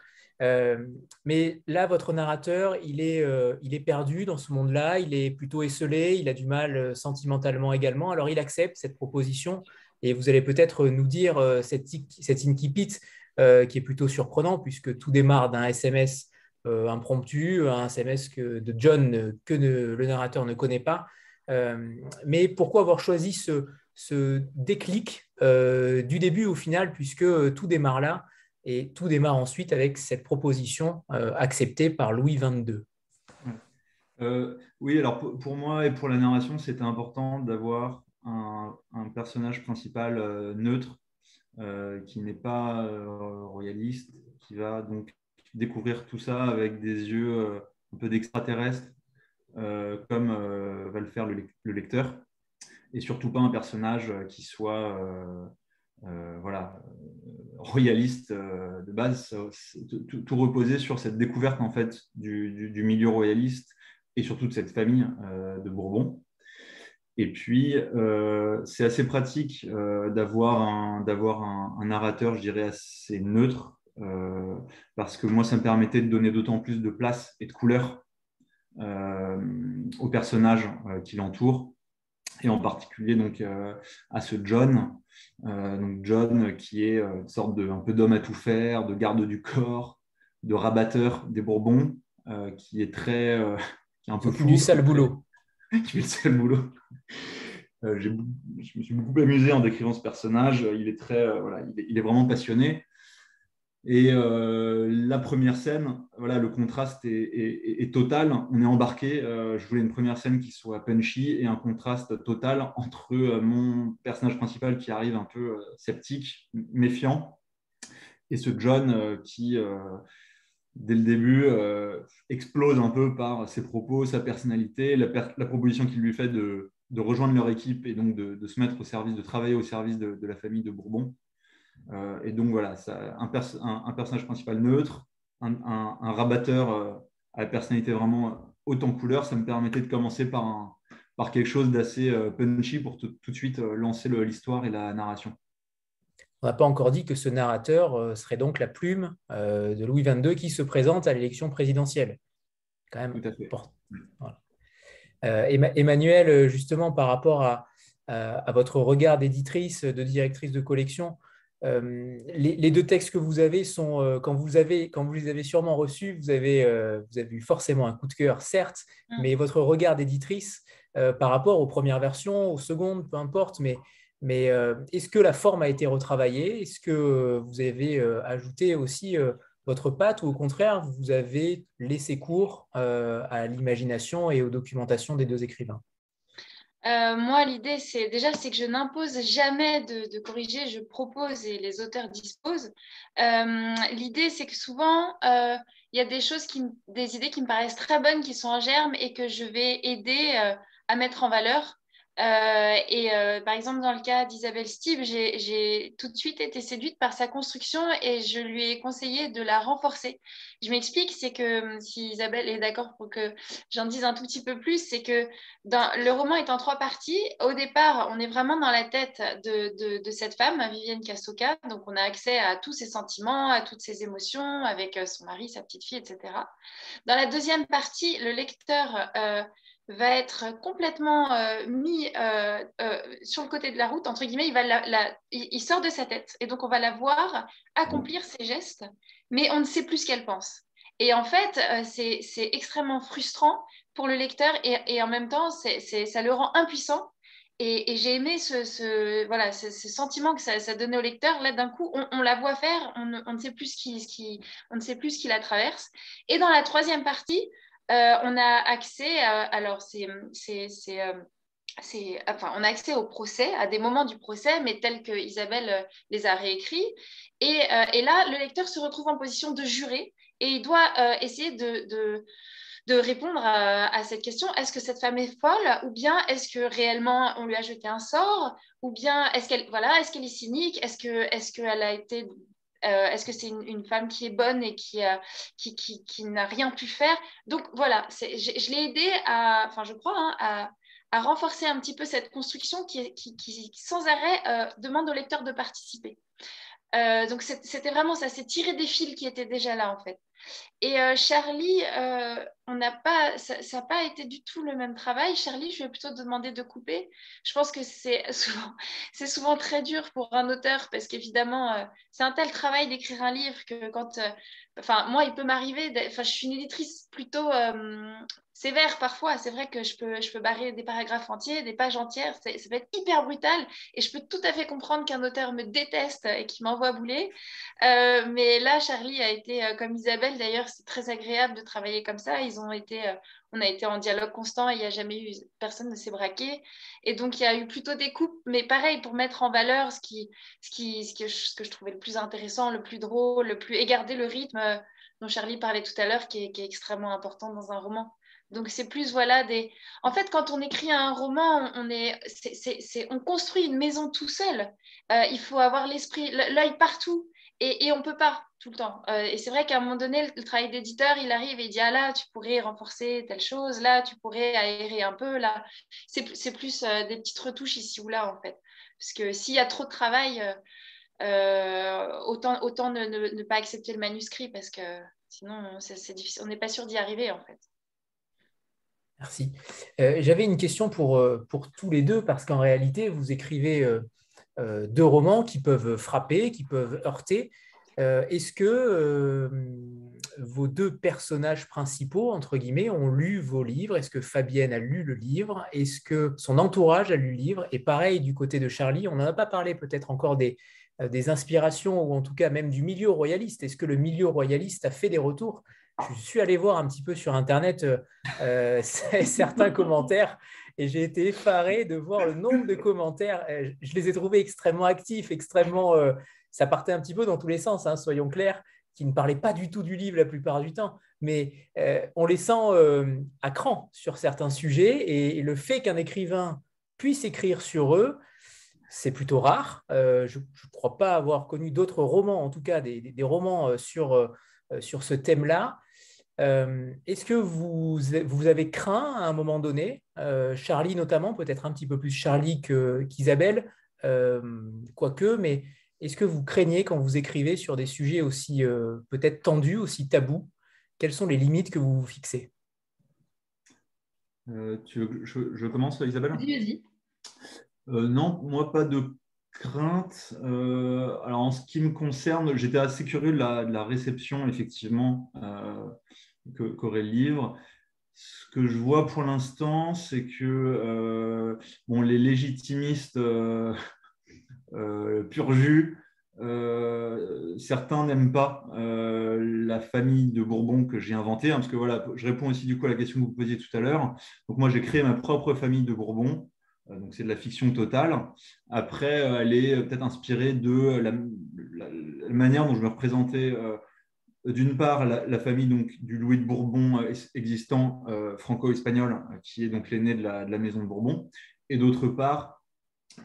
mais là, votre narrateur, il est, il est perdu dans ce monde-là, il est plutôt esselé, il a du mal sentimentalement également. Alors, il accepte cette proposition et vous allez peut-être nous dire euh, cette, cette incipit euh, qui est plutôt surprenant puisque tout démarre d'un SMS euh, impromptu, un SMS que, de John que le narrateur ne connaît pas. mais pourquoi avoir choisi ce, ce déclic du début au final puisque tout démarre là et tout démarre ensuite avec cette proposition acceptée par Louis XXII Oui, alors pour, moi et pour la narration, c'était important d'avoir un, personnage principal euh, neutre euh, qui n'est pas euh, royaliste, qui va donc découvrir tout ça avec des yeux un peu d'extraterrestre, comme va le faire le, lecteur, et surtout pas un personnage qui soit voilà, royaliste de base, tout, reposer sur cette découverte en fait du, milieu royaliste et surtout de cette famille de Bourbon. Et puis, euh, c'est assez pratique euh, d'avoir un, un, narrateur, je dirais, assez neutre, euh, parce que moi, ça me permettait de donner d'autant plus de place et de couleur aux personnages qui l'entourent, et en particulier donc, à ce John. donc John, qui est une sorte de un peu d'homme à tout faire, de garde du corps, de rabatteur des Bourbons, qui est très. qui est un peu fou. Du sale boulot. qui fait le boulot. Euh, je me suis beaucoup amusé en décrivant ce personnage. Il est, très, euh, voilà, il est, vraiment passionné. Et euh, la première scène, voilà, le contraste est, total. On est embarqué. je voulais une première scène qui soit punchy et un contraste total entre mon personnage principal qui arrive un peu sceptique, méfiant, et ce John qui dès le début, euh, explose un peu par ses propos, sa personnalité, la, proposition qu'il lui fait de, rejoindre leur équipe et donc de, se mettre au service, de travailler au service de, la famille de Bourbon. Euh, et donc voilà, ça, un, personnage principal neutre, un, rabatteur euh, à la personnalité vraiment haute en couleur, ça me permettait de commencer par, par quelque chose d'assez punchy pour tout de suite lancer l'histoire et la narration. On n'a pas encore dit que ce narrateur euh, serait donc la plume euh, de Louis XXII qui se présente à l'élection présidentielle. Quand même important. Euh, Emmanuel, justement, par rapport à, votre regard d'éditrice, de directrice de collection, les, deux textes que vous avez sont, quand, vous avez, quand vous les avez sûrement reçus, vous avez, vous avez eu forcément un coup de cœur, certes, mm. mais votre regard d'éditrice par rapport aux premières versions, aux secondes, peu importe, mais mais euh, est-ce que la forme a été retravaillée? Est-ce que vous avez euh, ajouté aussi euh, votre patte ou au contraire, vous avez laissé cours à l'imagination et aux documentations des deux écrivains? Moi, l'idée, c'est déjà, c'est que je n'impose jamais de, corriger, je propose et les auteurs disposent. l'idée, c'est que souvent, il y a des choses, qui, des idées qui me paraissent très bonnes, qui sont en germe et que je vais aider à mettre en valeur. Euh, et euh, par exemple, dans le cas d'Isabelle Steve, j'ai tout de suite été séduite par sa construction et je lui ai conseillé de la renforcer. Je m'explique, c'est que si Isabelle est d'accord pour que j'en dise un tout petit peu plus, c'est que le roman est en trois parties. Au départ, on est vraiment dans la tête de, cette femme, Vivienne Cassoka. Donc, on a accès à tous ses sentiments, à toutes ses émotions avec euh, son mari, sa petite fille, etc. Dans la deuxième partie, le lecteur va être complètement euh, mis euh, euh, sur le côté de la route, entre guillemets, il, sort de sa tête. Et donc, on va la voir accomplir ses gestes, mais on ne sait plus ce qu'elle pense. Et en fait, c'est extrêmement frustrant pour le lecteur et, en même temps, ça le rend impuissant. Et, j'ai aimé ce, voilà, sentiment que ça, donnait au lecteur. Là, d'un coup, on, la voit faire, on, ne sait plus ce qui, ce qui, on ne sait plus ce qui la traverse. Et dans la troisième partie, on a accès, euh, au procès, à des moments du procès, mais tels que Isabelle euh, les a réécrits. Et, là, le lecteur se retrouve en position de juré et il doit essayer de, répondre à, cette question est-ce que cette femme est folle ou bien est-ce que réellement on lui a jeté un sort ou bien est-ce qu'elle voilà est-ce qu'elle est cynique? Est-ce que est-ce qu'elle a été euh, est-ce que c'est une, femme qui est bonne et qui, qui, n'a rien pu faire? Donc voilà, je, l'ai aidé hein, à, renforcer un petit peu cette construction qui, sans arrêt euh, demande au lecteur de participer. Euh, donc c'était vraiment ça, c'est tirer des fils qui étaient déjà là en fait. Et euh, Charlie, euh, on n'a pas, ça n'a pas été du tout le même travail. Charlie, je vais plutôt te demander de couper. Je pense que c'est souvent, c'est souvent très dur pour un auteur parce qu'évidemment, c'est un tel travail d'écrire un livre que quand, enfin moi, il peut m'arriver, enfin je suis une éditrice plutôt sévère parfois. C'est vrai que je peux, je peux barrer des paragraphes entiers, des pages entières. Ça peut être hyper brutal et je peux tout à fait comprendre qu'un auteur me déteste et qu'il m'envoie bouler. Euh, mais là, Charlie a été euh, comme Isabelle. D'ailleurs, c'est très agréable de travailler comme ça. Ils ont été, euh, on a été en dialogue constant. Il n'y a jamais eu personne ne s'est braqué. Et donc, il y a eu plutôt des coupes, mais pareil pour mettre en valeur ce qui, ce qui, ce que, je, trouvais le plus intéressant, le plus drôle, le plus et garder le rythme dont Charlie parlait tout à l'heure, qui, qui est extrêmement important dans un roman. Donc c'est plus voilà des. En fait, quand on écrit un roman, on est, on construit une maison tout seul. Euh, il faut avoir l'esprit, l'œil partout, et, on peut pas tout le temps. Euh, et c'est vrai qu'à un moment donné, le, travail d'éditeur, il arrive et il dit ah là, tu pourrais renforcer telle chose, là, tu pourrais aérer un peu, là. C'est plus euh, des petites retouches ici ou là en fait, parce que s'il y a trop de travail, autant autant ne, ne, pas accepter le manuscrit parce que sinon c'est difficile. On n'est pas sûr d'y arriver en fait. Merci. Euh, j'avais une question pour, euh, pour tous les deux, parce qu'en réalité, vous écrivez euh, deux romans qui peuvent frapper, qui peuvent heurter. Est-ce que vos deux personnages principaux, entre guillemets, ont lu vos livres? Est-ce que Fabienne a lu le livre? Est-ce que son entourage a lu le livre? Et pareil, du côté de Charlie, on n'en a pas parlé peut-être encore des, des inspirations, ou en tout cas même du milieu royaliste. Est-ce que le milieu royaliste a fait des retours? Je suis allé voir un petit peu sur Internet euh, euh, certains commentaires et j'ai été effaré de voir le nombre de commentaires. Euh, je les ai trouvés extrêmement actifs, extrêmement. ça partait un petit peu dans tous les sens, hein, soyons clairs, qui ne parlaient pas du tout du livre la plupart du temps, mais on les sent à cran sur certains sujets et, le fait qu'un écrivain puisse écrire sur eux, c'est plutôt rare. je ne crois pas avoir connu d'autres romans, en tout cas des, des romans sur, sur ce thème-là. Euh, est-ce que vous, vous avez craint à un moment donné, euh, Charlie notamment, peut-être un petit peu plus Charlie qu'Isabelle, euh, quoique, mais est-ce que vous craignez quand vous écrivez sur des sujets aussi peut-être tendus, aussi tabous? Quelles sont les limites que vous vous fixez? Tu je, commence, Isabelle? Vas-y, non, moi, pas de crainte. alors, en ce qui me concerne, j'étais assez curieux de la, réception, effectivement, qu'aurait le livre. Ce que je vois pour l'instant, c'est que euh, les légitimistes euh, euh, certains n'aiment pas la famille de Bourbon que j'ai inventée, hein, parce que voilà, je réponds aussi du coup à la question que vous posiez tout à l'heure. Donc moi, j'ai créé ma propre famille de Bourbon. Donc c'est de la fiction totale. Après, elle est peut-être inspirée de la, manière dont je me représentais d'une part la, famille donc, du Louis de Bourbon euh, existant euh, franco-espagnol, euh, qui est donc l'aîné de la, maison de Bourbon, et d'autre part,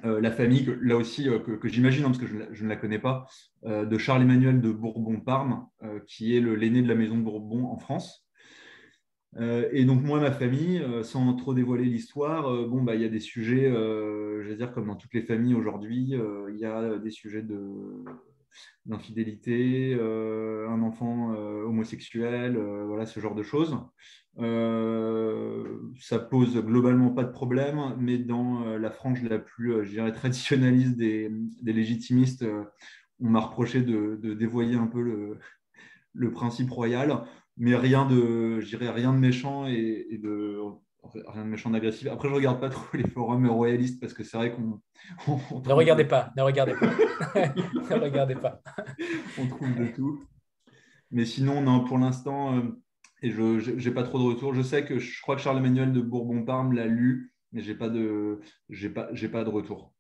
la famille, là aussi, que, j'imagine, hein, parce que je, ne la connais pas, de Charles-Emmanuel de Bourbon-Parme, qui est l'aîné de la maison de Bourbon en France. Et donc moi, ma famille, sans trop dévoiler l'histoire, bon, bah, il y a des sujets, je veux dire, comme dans toutes les familles aujourd'hui, il y a des sujets de d'infidélité, euh, un enfant euh, homosexuel, euh, voilà ce genre de choses. ça pose globalement pas de problème, mais dans la frange la plus, je dirais, traditionnaliste des, légitimistes, on m'a reproché de, dévoyer un peu le, principe royal, mais rien de, rien de méchant et, et de rien de méchant d'agressif. Après, je regarde pas trop les forums royalistes parce que c'est vrai qu'on. ne regardez pas, ne regardez pas. ne regardez pas. on trouve de tout. Mais sinon, non, pour l'instant, euh, et je n'ai pas trop de retour. Je sais que je crois que Charles-Emmanuel de Bourbon-Parme l'a lu, mais je n'ai pas, de, pas, pas de retour.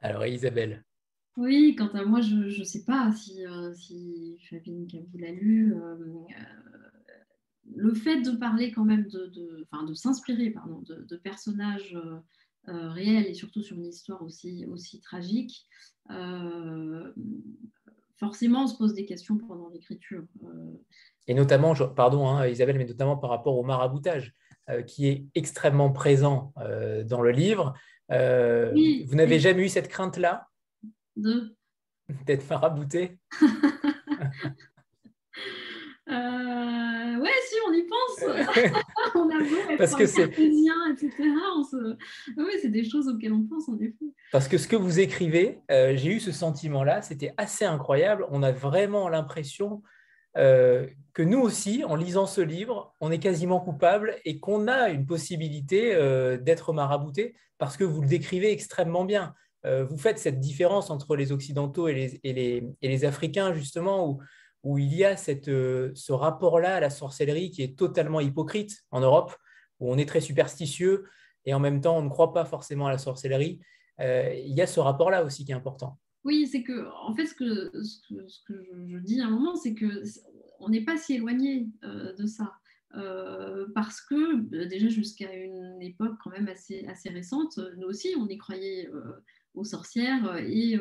Alors, Isabelle Oui, quant à moi, je ne sais pas si, euh, si Fabien Cabou l'a lu. Euh, le fait de parler quand même de, de, de s'inspirer pardon, de, personnages euh, euh, réels et surtout sur une histoire aussi, aussi tragique, euh, forcément on se pose des questions pendant l'écriture. Et notamment, pardon hein, Isabelle, mais notamment par rapport au maraboutage qui est extrêmement présent dans le livre. vous n'avez jamais eu cette crainte-là? De... D'être marabouté Euh, ouais, si on y pense, on a beau Parce que c'est etc. Oui, c'est des choses auxquelles on pense en effet. Parce que ce que vous écrivez, euh, j'ai eu ce sentiment-là, c'était assez incroyable. On a vraiment l'impression euh, que nous aussi, en lisant ce livre, on est quasiment coupable et qu'on a une possibilité d'être marabouté parce que vous le décrivez extrêmement bien. Vous faites cette différence entre les Occidentaux et les, Africains, justement, où il y a euh, ce rapport-là à la sorcellerie qui est totalement hypocrite en Europe, où on est très superstitieux et en même temps on ne croit pas forcément à la sorcellerie. Euh, il y a ce rapport-là aussi qui est important. Oui, c'est que, en fait, ce que, je dis à un moment, c'est que on n'est pas si éloigné euh, de ça. parce que déjà jusqu'à une époque quand même assez récente, nous aussi on y croyait aux sorcières et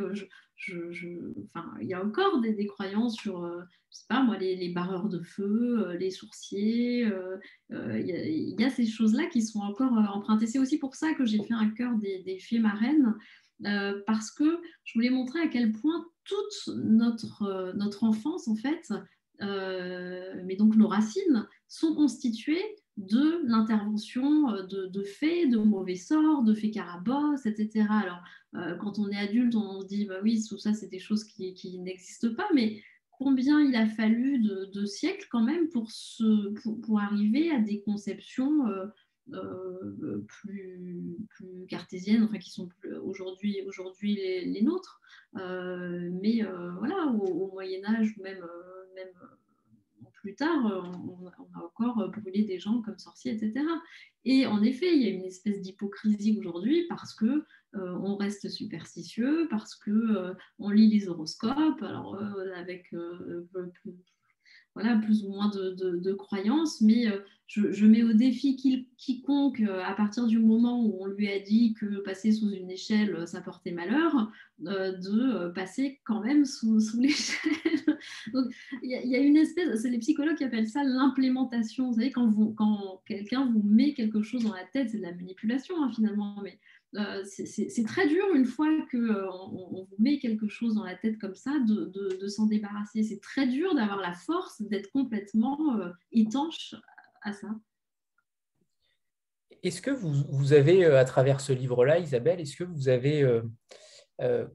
je, enfin, il y a encore des, croyances sur, euh, je sais pas moi, les, barreurs de feu, euh, les sourciers. Euh, il y, a ces choses-là qui sont encore empruntées. C'est aussi pour ça que j'ai fait un cœur des, des fées marraines, parce que je voulais montrer à quel point toute notre, notre enfance, en fait, mais donc nos racines, sont constituées de l'intervention euh, de, de, fées, de mauvais sorts, de fées carabosse, etc. Alors, euh, quand on est adulte, on se dit, bah oui, tout ça, c'est des choses qui, n'existent pas, mais combien il a fallu de, siècles quand même pour, pour, arriver à des conceptions euh, plus, cartésiennes, enfin qui sont aujourd'hui les, nôtres. mais voilà, au, au, Moyen Âge, même, même plus tard, euh, on, a encore euh, brûlé des gens comme sorciers, etc. Et en effet, il y a une espèce d'hypocrisie aujourd'hui parce que euh, on reste superstitieux, parce que on lit les horoscopes, alors avec voilà, plus ou moins de, croyances, mais je, mets au défi quiconque, à partir du moment où on lui a dit que passer sous une échelle, ça portait malheur, de passer quand même sous, sous l'échelle. Donc, il y, a une espèce, c'est les psychologues qui appellent ça l'implémentation. Vous savez, quand, quand quelqu'un vous met quelque chose dans la tête, c'est de la manipulation hein, finalement, mais euh, c'est très dur une fois qu'on euh, on vous met quelque chose dans la tête comme ça de, s'en débarrasser. C'est très dur d'avoir la force d'être complètement euh, étanche à ça. Est-ce que vous, vous, avez, à travers ce livre-là, Isabelle, est-ce que vous avez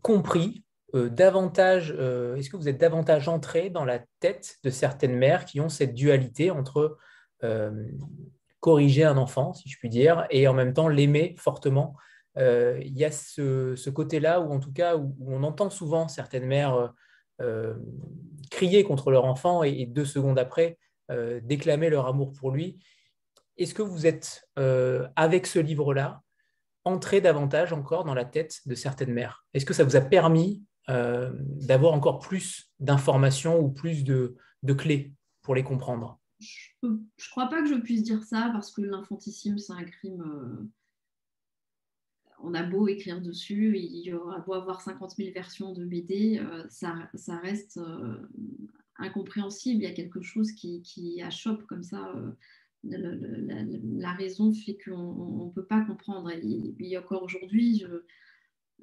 compris davantage, est-ce que vous êtes davantage entré dans la tête de certaines mères qui ont cette dualité entre corriger un enfant, si je puis dire, et en même temps l'aimer fortement Il y a ce, côté-là où, en tout cas, où, on entend souvent certaines mères crier contre leur enfant et, deux secondes après déclamer leur amour pour lui. Est-ce que vous êtes, avec ce livre-là, entré davantage encore dans la tête de certaines mères? Est-ce que ça vous a permis euh, d'avoir encore plus d'informations ou plus de, clés pour les comprendre? Je ne crois pas que je puisse dire ça parce que l'infantissime, c'est un crime. Euh, on a beau écrire dessus, il y aura beau avoir 50 000 versions de BD, euh, ça, reste euh, incompréhensible. Il y a quelque chose qui, qui achoppe comme ça. la, raison fait qu'on ne peut pas comprendre. Et, et encore aujourd'hui,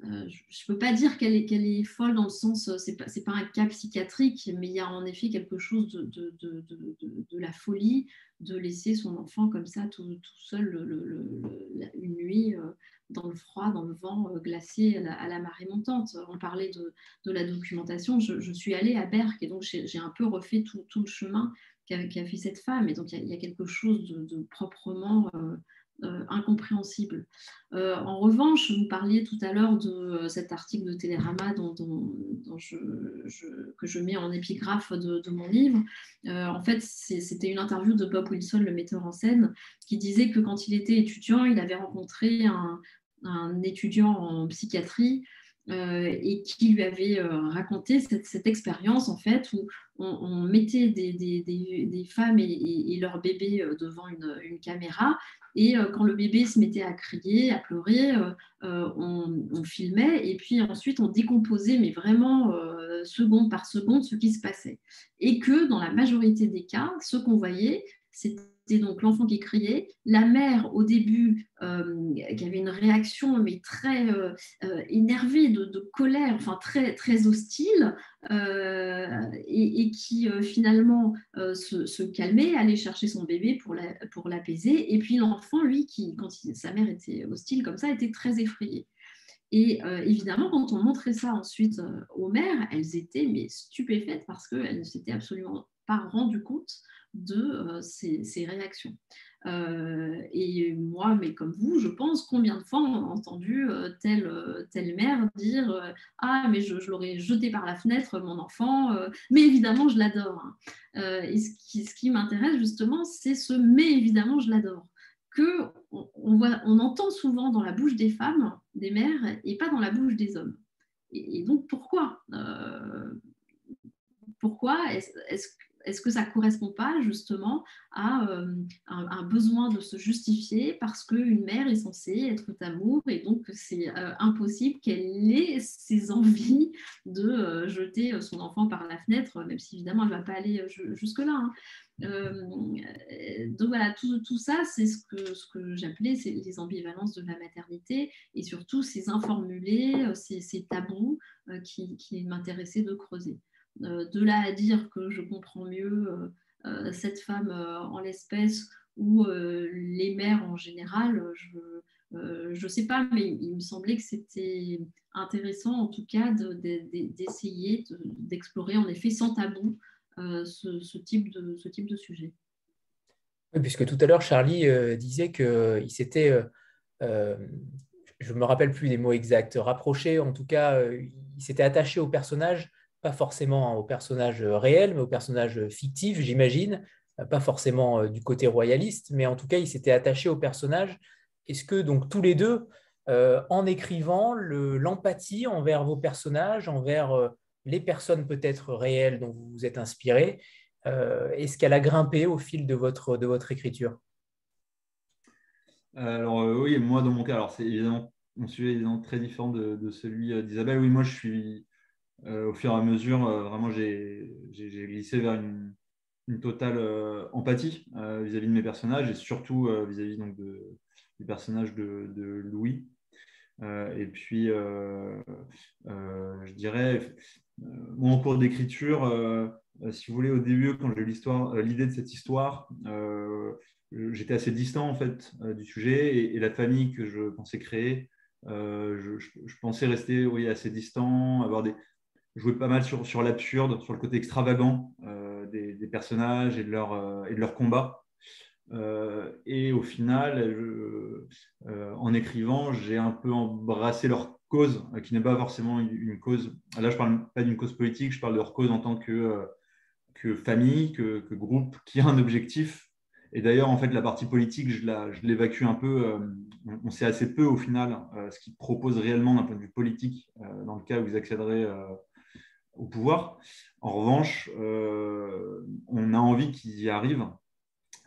je euh, ne peux pas dire qu'elle est, folle dans le sens, euh, c'est pas, pas un cas psychiatrique, mais il y a en effet quelque chose de, la folie de laisser son enfant comme ça tout, seul une nuit euh, dans le froid, dans le vent glacé à la, marée montante. On parlait de, la documentation, je, suis allée à Berck et donc j'ai, un peu refait tout, le chemin qu'a, fait cette femme et donc il y, a, quelque chose de, proprement... Euh, incompréhensible. Euh, en revanche, vous parliez tout à l'heure de euh, cet article de Télérama que je mets en épigraphe de, mon livre. en fait, c'était une interview de Bob Wilson, le metteur en scène, qui disait que quand il était étudiant, il avait rencontré un, étudiant en psychiatrie et qui lui avait raconté cette, expérience en fait où on, mettait des, femmes et, leurs bébés devant une, caméra et euh, quand le bébé se mettait à crier, à pleurer, euh, euh, on, filmait et puis ensuite on décomposait, mais vraiment seconde par seconde, ce qui se passait. Et que dans la majorité des cas, ce qu'on voyait, c'était donc l'enfant qui criait, la mère au début euh, qui avait une réaction mais très euh, euh, énervée, de, colère, enfin très, très hostile, et, qui finalement se, calmait, allait chercher son bébé pour l'apaiser, la, pour et puis l'enfant, lui, qui, quand sa mère était hostile comme ça, était très effrayé. Et évidemment, quand on montrait ça ensuite aux mères, elles étaient mais stupéfaites parce qu'elles ne s'étaient absolument pas rendues compte de euh, ces, réactions. Euh, et moi, mais comme vous, je pense combien de fois on a entendu euh, telle, telle mère dire Ah, mais je, l'aurais jeté par la fenêtre, mon enfant, mais évidemment, je l'adore. Hein. et ce qui, ce qui m'intéresse justement, c'est ce mais évidemment, je l'adore que on, voit, on, entend souvent dans la bouche des femmes, des mères, et pas dans la bouche des hommes. Et, donc pourquoi Pourquoi est-ce est-ce que ça ne correspond pas justement à euh, un, besoin de se justifier parce qu'une mère est censée être d'amour et donc c'est euh, impossible qu'elle ait ses envies de euh, jeter son enfant par la fenêtre, même si évidemment elle ne va pas aller jusque-là. Hein. donc voilà, tout, ça, c'est ce que, j'appelais les ambivalences de la maternité et surtout ces informulés, ces, tabous qui m'intéressaient de creuser. Euh, de là à dire que je comprends mieux euh, euh, cette femme en l'espèce ou les mères en général, je ne sais pas, mais il me semblait que c'était intéressant en tout cas d'essayer d'explorer en effet sans tabou ce, type de, sujet. puisque tout à l'heure, Charlie disait qu'il s'était, je ne me rappelle plus des mots exacts, rapproché, en tout cas, il s'était attaché au personnage pas forcément au personnage réel, mais au personnage fictif, j'imagine, pas forcément euh, du côté royaliste, mais en tout cas, il s'était attaché au personnage. Est-ce que donc tous les deux, euh, en écrivant, l'empathie envers vos personnages, envers euh, les personnes peut-être réelles dont vous vous êtes inspiré, est-ce qu'elle a grimpé au fil de votre, de votre écriture? Alors oui, moi dans mon cas, alors c'est évidemment mon sujet est très différent de, celui d'Isabelle. Oui, moi je suis euh, au fur et à mesure, euh, vraiment, j'ai glissé vers une, totale euh, empathie vis-à-vis de mes personnages et surtout vis-à-vis donc du personnage de, Louis. et puis, je dirais, mon cours d'écriture, si vous voulez, au début, quand j'ai eu l'idée de cette histoire, j'étais assez distant en fait du sujet et, la famille que je pensais créer, je, pensais rester oui, assez distant, avoir des, jouer pas mal sur, sur l'absurde, sur le côté extravagant euh, des, personnages et de leur, euh, et de leur combat. Euh, et au final, en écrivant, j'ai un peu embrassé leur cause, qui n'est pas forcément une, cause. Là, je ne parle pas d'une cause politique, je parle de leur cause en tant que, que famille, que, que, groupe, qui a un objectif. Et d'ailleurs, en fait, la partie politique, je l'évacue un peu. on sait assez peu au final ce qu'ils proposent réellement d'un point de vue politique, dans le cas où ils accéderaient au pouvoir. En revanche, on a envie qu'ils y arrivent.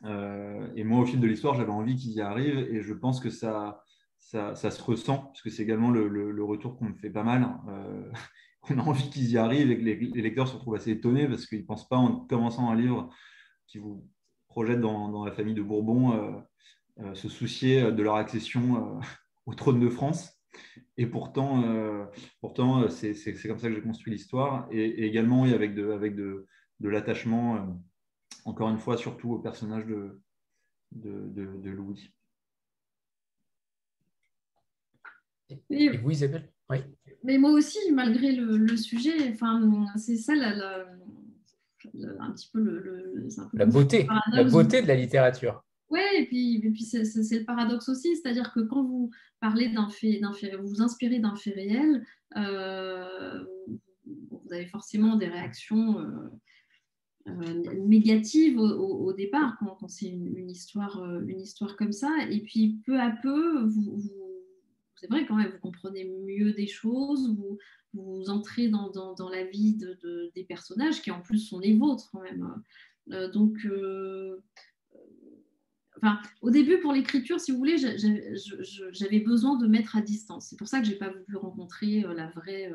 et moi, au fil de l'histoire, j'avais envie qu'ils y arrivent et je pense que ça, se ressent, parce que c'est également le, retour qu'on me fait pas mal. on a envie qu'ils y arrivent et les, lecteurs se retrouvent assez étonnés parce qu'ils ne pensent pas en commençant un livre qui vous projette dans, la famille de Bourbon euh, euh, se soucier de leur accession euh, au trône de France. Et pourtant, pourtant c'est comme ça que j'ai construit l'histoire. Et, également, oui, avec de, avec de, l'attachement, encore une fois, surtout au personnage de, de, Louis. Et vous, Isabelle? Oui. Mais moi aussi, malgré le, sujet, enfin, c'est ça la, un petit peu le, la beauté, la beauté de la littérature. Oui, et puis, c'est le paradoxe aussi, c'est-à-dire que quand vous parlez d'un fait, vous vous inspirez d'un fait réel, euh, vous avez forcément des réactions euh, euh, négatives au, départ quand, c'est une, histoire, une histoire comme ça, et puis peu à peu, c'est vrai quand même, vous comprenez mieux des choses, vous, vous entrez dans, la vie de, des personnages qui en plus sont les vôtres quand même. Euh, donc, au début pour l'écriture, si vous voulez, j'avais besoin de mettre à distance. C'est pour ça que j'ai pas voulu rencontrer euh, la vraie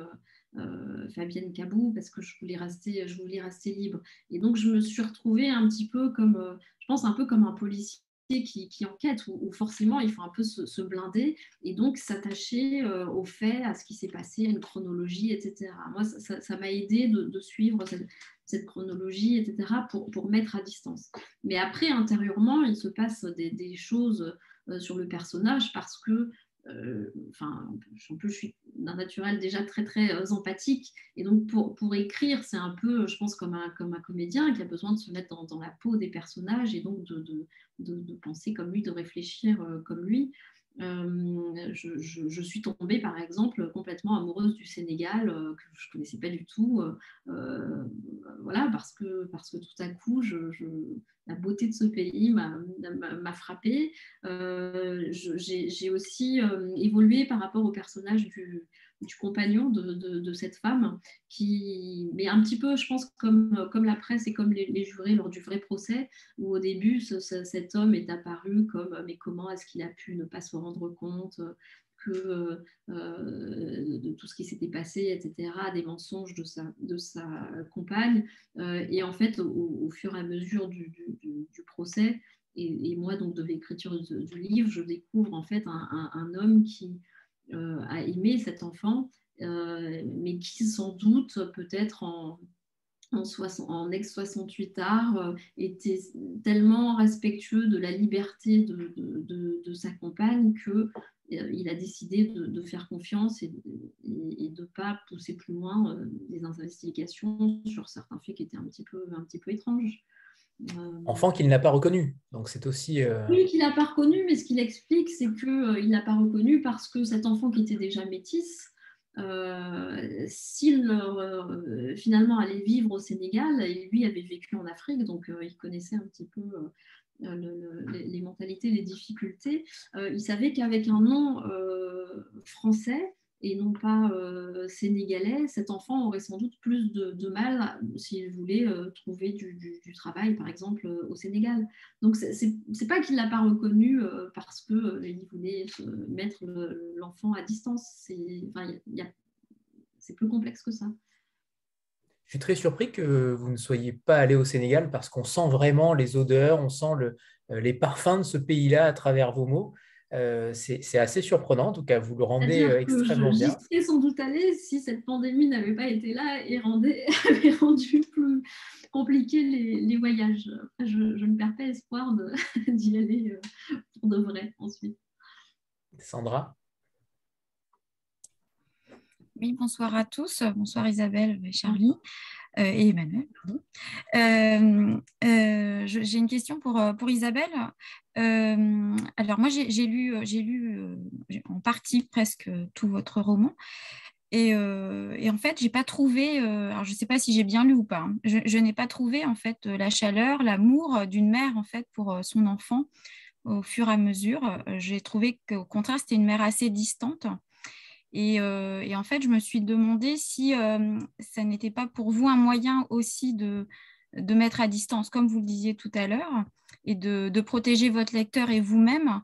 Fabienne Cabou parce que je voulais rester, je libre. Et donc je me suis retrouvée un petit peu comme, je pense un peu comme un policier qui, enquête, où, forcément il faut un peu se, blinder et donc s'attacher euh, aux faits, à ce qui s'est passé, à une chronologie, etc. Moi, ça m'a aidé de, suivre chronologie, etc., pour, pour, mettre à distance. Mais après, intérieurement, il se passe des, des choses euh, sur le personnage parce que euh, enfin, en plus, je suis d'un naturel déjà très très euh, empathique, et donc pour, pour écrire, c'est un peu, je pense, comme un, comme un comédien qui a besoin de se mettre dans, dans la peau des personnages et donc de, de, de, penser comme lui, de réfléchir comme lui. Euh, je, suis tombée, par exemple, complètement amoureuse du Sénégal, euh, que je ne connaissais pas du tout. Euh, voilà, parce que, parce que tout à coup, la beauté de ce pays m'a frappée. J'ai aussi évolué par rapport au personnage du, du compagnon de, cette femme, qui, mais un petit peu, je pense, comme, comme la presse et comme les, jurés lors du vrai procès, où au début, cet homme est apparu comme, mais comment est-ce qu'il a pu ne pas se rendre compte que euh, de tout ce qui s'était passé, etc., des mensonges de sa, de sa compagne. Euh, et en fait, au, fur et à mesure du, procès, et, moi, donc, de l'écriture du, livre, je découvre en fait un homme qui, euh, a aimé cet enfant, euh, mais qui sans doute peut-être en, en, ex-68 art euh, était tellement respectueux de la liberté de, de, sa compagne que il a décidé de, faire confiance et, de ne pas pousser plus loin les investigations sur certains faits qui étaient un petit peu, un petit peu étranges. Euh, enfant qu'il n'a pas reconnu. Donc c'est aussi. Euh, oui, qu'il n'a pas reconnu, mais ce qu'il explique, c'est qu'il euh, il n'a pas reconnu parce que cet enfant qui était déjà métis, s'il finalement allait vivre au Sénégal, et lui avait vécu en Afrique, donc il connaissait un petit peu les, mentalités, les difficultés, il savait qu'avec un nom français, et non pas euh, sénégalais, cet enfant aurait sans doute plus de, mal s'il voulait euh, trouver du, travail, par exemple, euh, au Sénégal. Donc, c'est pas qu'il ne l'a pas reconnu parce qu'il voulait mettre l'enfant à distance. C'est plus complexe que ça. Je suis très surpris que vous ne soyez pas allé au Sénégal parce qu'on sent vraiment les odeurs, on sent le, les parfums de ce pays-là à travers vos mots. Euh, c'est assez surprenant, en tout cas, vous le rendez euh, extrêmement bien. J'y serais sans doute allé si cette pandémie n'avait pas été là et rendait, avait rendu plus compliqué les, voyages. Je, ne perds pas espoir d'y aller euh, pour de vrai ensuite. Sandra? Oui, bonsoir à tous. Bonsoir Isabelle et Charlie. et Emmanuel. J'ai une question pour, pour Isabelle. Euh, alors moi, j'ai lu, euh, en partie presque tout votre roman. Et, euh, en fait, j'ai pas trouvé, alors je ne sais pas si j'ai bien lu ou pas, hein, je, n'ai pas trouvé en fait la chaleur, l'amour d'une mère en fait pour son enfant au fur et à mesure. J'ai trouvé qu'au contraire, c'était une mère assez distante. Et, en fait, je me suis demandé si ça n'était pas pour vous un moyen aussi de, de mettre à distance, comme vous le disiez tout à l'heure, et de, de, protéger votre lecteur et vous-même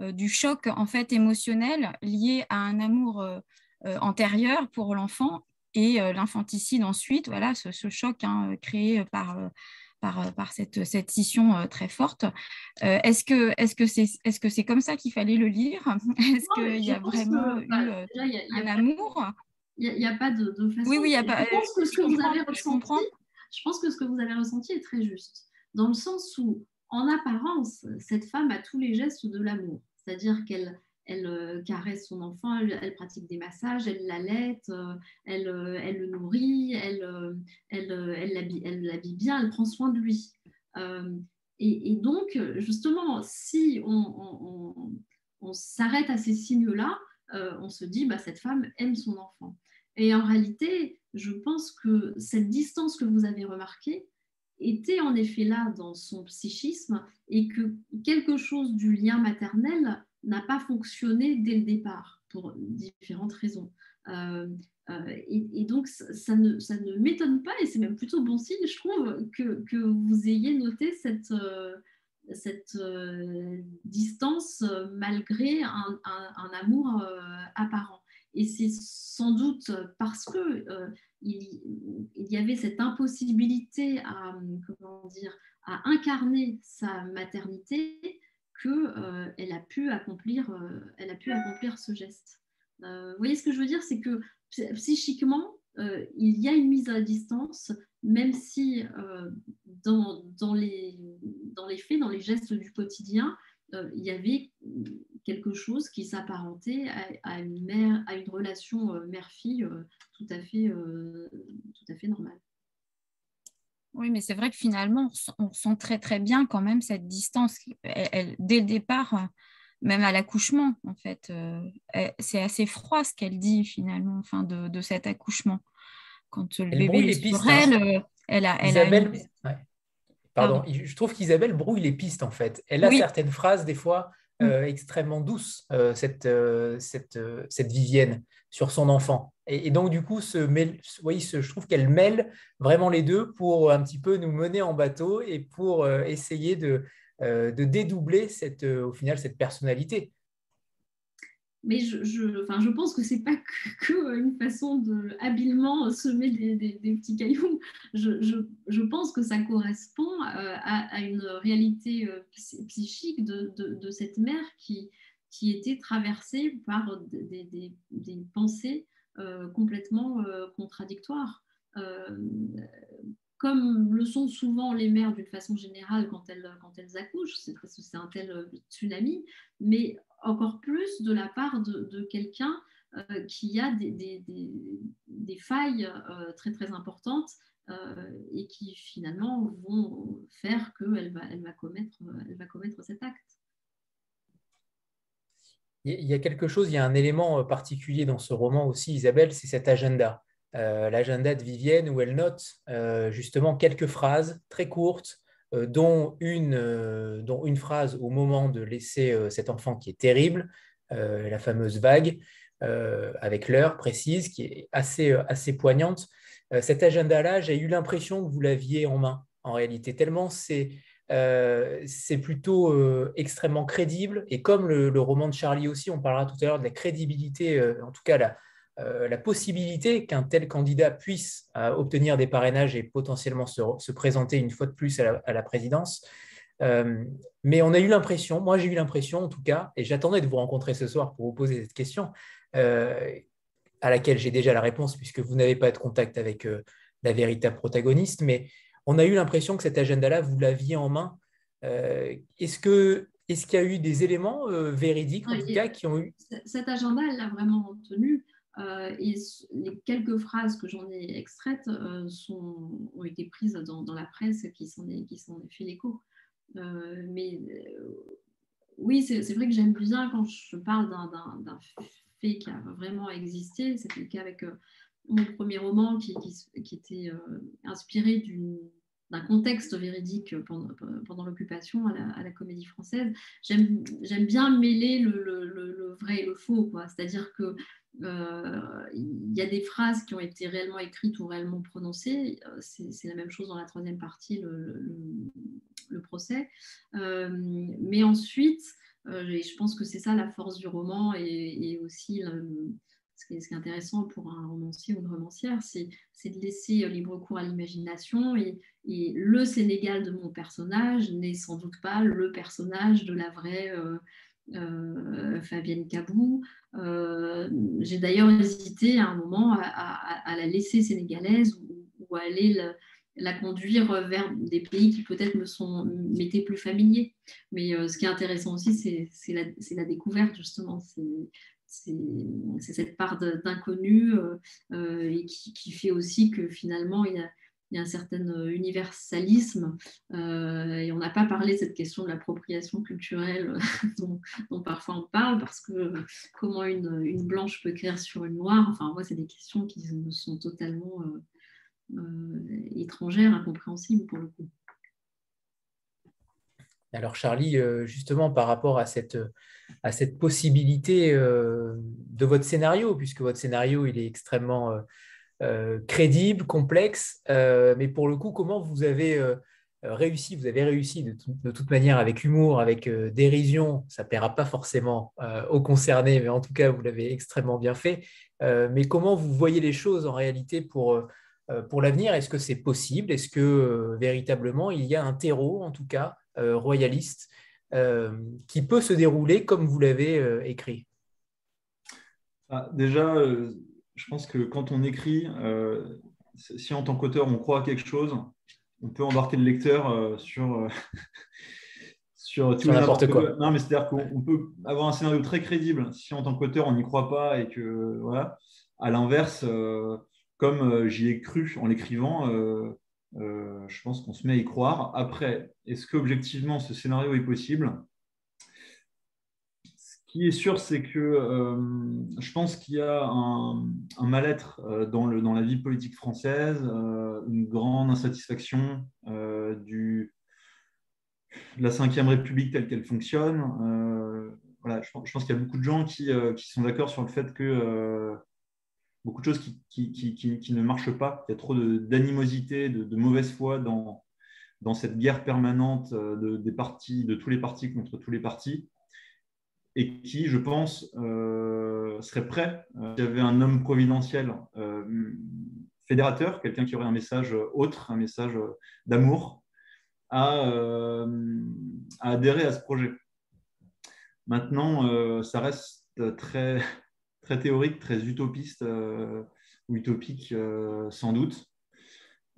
du choc en fait émotionnel lié à un amour antérieur pour l'enfant et l'infanticide ensuite, voilà, ce, ce choc hein, créé par par, par cette, cette scission euh, très forte. Euh, est-ce que que c'est que c'est comme ça qu'il fallait le lire? Est-ce qu'il y a vraiment eu un amour? Il n'y a, pas de, façon. Oui, oui, il n'y a pas. Je pense que ce que vous avez ressenti, je pense que ce que vous avez ressenti est très juste, dans le sens où, en apparence, cette femme a tous les gestes de l'amour, c'est-à-dire qu'elle elle euh, caresse son enfant, elle, pratique des massages, elle l'allait, euh, elle, euh, elle, le nourrit, elle, elle, l'habille bien, elle prend soin de lui. Et, donc, justement, si on, on, s'arrête à ces signes-là, on se dit, bah, cette femme aime son enfant. Et en réalité, je pense que cette distance que vous avez remarquée était en effet là dans son psychisme et que quelque chose du lien maternel n'a pas fonctionné dès le départ pour différentes raisons. Euh, euh, et, donc, ça ne, ça ne m'étonne pas, et c'est même plutôt bon signe, je trouve, que, que vous ayez noté cette, euh, cette distance malgré un, un, amour apparent. Et c'est sans doute parce que il, il, y avait cette impossibilité à, comment dire, à incarner sa maternité qu'elle euh, a pu accomplir, euh, elle a pu accomplir ce geste. Euh, vous voyez ce que je veux dire, c'est que psychiquement, il y a une mise à distance, même si dans, les, faits, dans les gestes du quotidien, il y avait quelque chose qui s'apparentait à, une relation mère-fille tout à fait normale. Oui, mais c'est vrai que finalement, on sent très très bien quand même cette distance. Elle, dès le départ, euh, même à l'accouchement, en fait, euh, c'est assez froid ce qu'elle dit finalement, enfin, de, cet accouchement. Quand le bébé est sur elle, hein. euh, elle a. Elle Pardon, je trouve qu'Isabelle brouille les pistes en fait. Elle a certaines phrases des fois mm. extrêmement douces, cette, cette, cette Vivienne sur son enfant. Et, donc, du coup, ce, oui, je trouve qu'elle mêle vraiment les deux pour un petit peu nous mener en bateau et pour euh, essayer de, euh, de dédoubler cette, euh, au final cette personnalité. Mais je, je, enfin, je pense que ce n'est pas que, une façon de habilement semer des, petits cailloux. Je, je, pense que ça correspond à, à une réalité psychique de, de, cette mère qui, qui était traversée par des, des pensées euh, complètement euh, contradictoires. Euh, comme le sont souvent les mères d'une façon générale quand elles, quand elles accouchent, c'est que c'est un tel tsunami, mais encore plus de la part de, quelqu'un qui a des, des, des, failles très très importantes et qui finalement vont faire qu'elle va, elle va, commettre, va commettre cet acte il y a quelque chose, il y a un élément euh, particulier dans ce roman aussi, Isabelle, c'est cet agenda. Euh, l'agenda de Vivienne où elle note euh, justement quelques phrases très courtes, dont, une, dont une phrase au moment de laisser cet enfant qui est terrible, la fameuse vague, avec l'heure précise, qui est assez, assez poignante. cet agenda-là, j'ai eu l'impression que vous l'aviez en main, en réalité, tellement c'est euh, c'est plutôt euh, extrêmement crédible. Et comme le, roman de Charlie aussi, on parlera tout à l'heure de la crédibilité, euh, en tout cas la, la possibilité qu'un tel candidat puisse obtenir des parrainages et potentiellement se, présenter une fois de plus à la, présidence. mais on a eu l'impression, moi j'ai eu l'impression en tout cas, et j'attendais de vous rencontrer ce soir pour vous poser cette question, à laquelle j'ai déjà la réponse puisque vous n'avez pas de contact avec la véritable protagoniste, mais on a eu l'impression que cet agenda-là, vous l'aviez en main. Euh, est-ce que est-ce qu'il y a eu des éléments euh, véridiques, en tout cas, qui ont eu Cet agenda, elle l'a vraiment tenu. Euh, et les quelques phrases que j'en ai extraites sont, ont été prises dans, la presse qui s'en est, sont fait l'écho. mais oui, c'est vrai que j'aime bien quand je parle d'un fait qui a vraiment existé. C'était le cas avec mon premier roman qui, était inspiré d'une d'un contexte véridique pendant, l'occupation à, la, comédie française. J'aime bien mêler le, vrai et le faux, c'est-à-dire que euh, il y a des phrases qui ont été réellement écrites ou réellement prononcées. Euh, c'est la même chose dans la troisième partie, le, procès. Euh, mais ensuite, je pense que c'est ça la force du roman et, aussi ce qui, est, intéressant pour un romancier ou une romancière, c'est de laisser libre cours à l'imagination. Et, le Sénégal de mon personnage n'est sans doute pas le personnage de la vraie euh, Fabienne Cabou. Euh, j'ai d'ailleurs hésité à un moment à, la laisser sénégalaise ou, à aller la, conduire vers des pays qui peut-être me sont m'étaient plus familiers. Mais euh, ce qui est intéressant aussi, c'est la, découverte justement. C'est cette part d'inconnu et qui, qui, fait aussi que finalement il y a un certain euh, universalisme euh, et on n'a pas parlé de cette question de l'appropriation culturelle dont, parfois on parle parce que comment une, blanche peut écrire sur une noire, enfin moi c'est des questions qui me sont totalement euh, étrangères, incompréhensibles pour le coup. Alors Charlie, justement par rapport à cette, à cette possibilité de votre scénario, puisque votre scénario il est extrêmement euh, crédible, complexe, euh, mais pour le coup, comment vous avez euh, réussi Vous avez réussi de, toute manière avec humour, avec dérision, ça ne plaira pas forcément aux concernés, mais en tout cas, vous l'avez extrêmement bien fait. mais comment vous voyez les choses en réalité pour, pour l'avenir? Est-ce que c'est possible? Est-ce que véritablement il y a un terreau, en tout cas, royaliste, qui peut se dérouler comme vous l'avez écrit ah, Déjà, je pense que quand on écrit, euh, si en tant qu'auteur on croit à quelque chose, on peut embarquer le lecteur euh, sur, euh, sur tout n'importe quoi. Non, mais c'est-à-dire qu'on peut avoir un scénario très crédible si en tant qu'auteur on n'y croit pas et que voilà. À l'inverse, comme j'y ai cru en l'écrivant, je pense qu'on se met à y croire. Après, est-ce qu'objectivement ce scénario est possible? Qui est sûr, c'est que euh, je pense qu'il y a un, mal-être euh, dans, la vie politique française, euh, une grande insatisfaction de la Ve République telle qu'elle fonctionne. voilà, je, pense, qu'il y a beaucoup de gens qui sont d'accord sur le fait que beaucoup de choses qui, qui, qui, ne marchent pas, il y a trop d'animosité, de, mauvaise foi dans, dans cette guerre permanente de, des partis, de tous les partis contre tous les partis et qui, je pense, euh, serait prêt, euh, s'il y avait un homme providentiel euh, fédérateur, quelqu'un qui aurait un message autre, un message d'amour, à, adhérer à ce projet. Maintenant, ça reste très, très théorique, très utopiste ou utopique sans doute.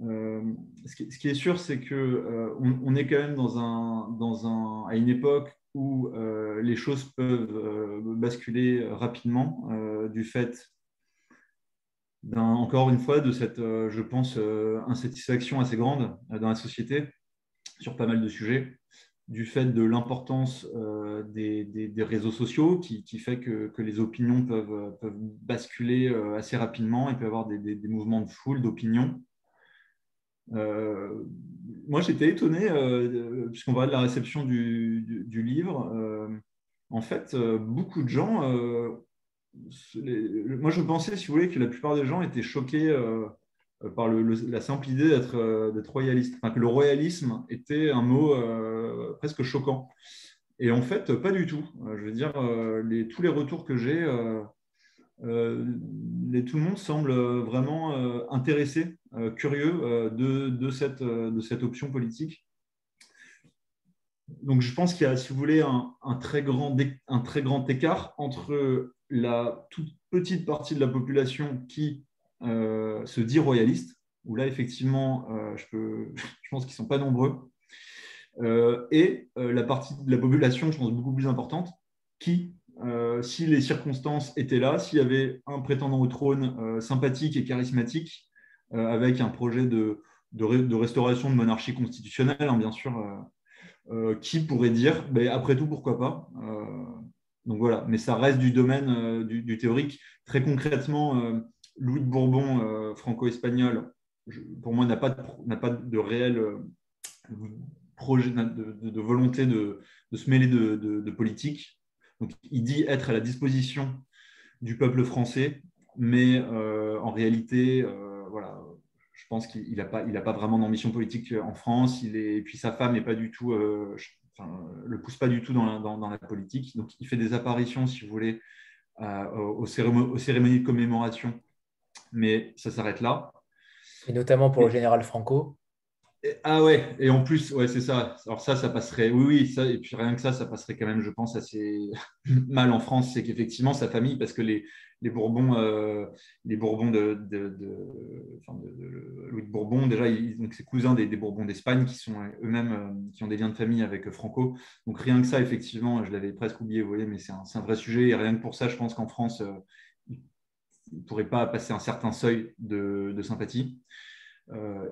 ce, qui, est sûr, c'est qu'on on est quand même dans un, dans un, à une époque où euh, les choses peuvent euh, basculer rapidement euh, du fait encore une fois, de cette, je pense, insatisfaction assez grande dans la société sur pas mal de sujets, du fait de l'importance des, réseaux sociaux qui, fait que, les opinions peuvent, peuvent basculer assez rapidement et peut avoir des, mouvements de foule, d'opinion. Euh, moi, j'étais étonné, euh, puisqu'on va de la réception du, livre. Euh, en fait, beaucoup de gens. moi, je pensais, si vous voulez, que la plupart des gens étaient choqués par la simple idée d'être royaliste. Enfin, que le royalisme était un mot presque choquant. Et en fait, pas du tout. je veux dire, tous les retours que j'ai euh, tout le monde semble vraiment euh, intéressé, euh, curieux de, cette, option politique. Donc je pense qu'il y a, si vous voulez, un très grand écart entre la toute petite partie de la population qui se dit royaliste, où là, effectivement, je, peux, pense qu'ils ne sont pas nombreux, et la partie de la population, je pense, beaucoup plus importante, qui euh, si les circonstances étaient là, s'il y avait un prétendant au trône euh, sympathique et charismatique, euh, avec un projet de, restauration de monarchie constitutionnelle, hein, bien sûr, qui pourrait dire, ben, après tout, pourquoi pas Donc voilà, mais ça reste du domaine du, théorique. Très concrètement, Louis de Bourbon, franco-espagnol, pour moi, n'a pas, de, pas de réel projet, de, volonté de, se mêler de, politique. Il dit être à la disposition du peuple français, mais en réalité, voilà, je pense qu'il n'a pas, il pas vraiment d'ambition politique en France. Il est, et puis sa femme n'est pas du tout, le pousse pas du tout dans dans la, politique. Donc, il fait des apparitions, si vous voulez, aux, cérémonies, de commémoration, mais ça s'arrête là. Et notamment pour le général Franco. ah ouais, et en plus, ouais, c'est ça. Alors ça, ça passerait, oui, oui, ça, et puis rien que ça, ça passerait quand même, je pense, assez mal en France. C'est qu'effectivement, sa famille, parce que les, les Bourbons, euh, les Bourbons de, de, Louis de Bourbon, déjà, donc ses cousins des, Bourbons d'Espagne qui sont eux-mêmes, euh, qui ont des liens de famille avec Franco. Donc rien que ça, effectivement, je l'avais presque oublié, vous voyez, mais c'est un, vrai sujet. Et rien que pour ça, je pense qu'en France, euh, ne pourrait pas passer un certain seuil de, sympathie.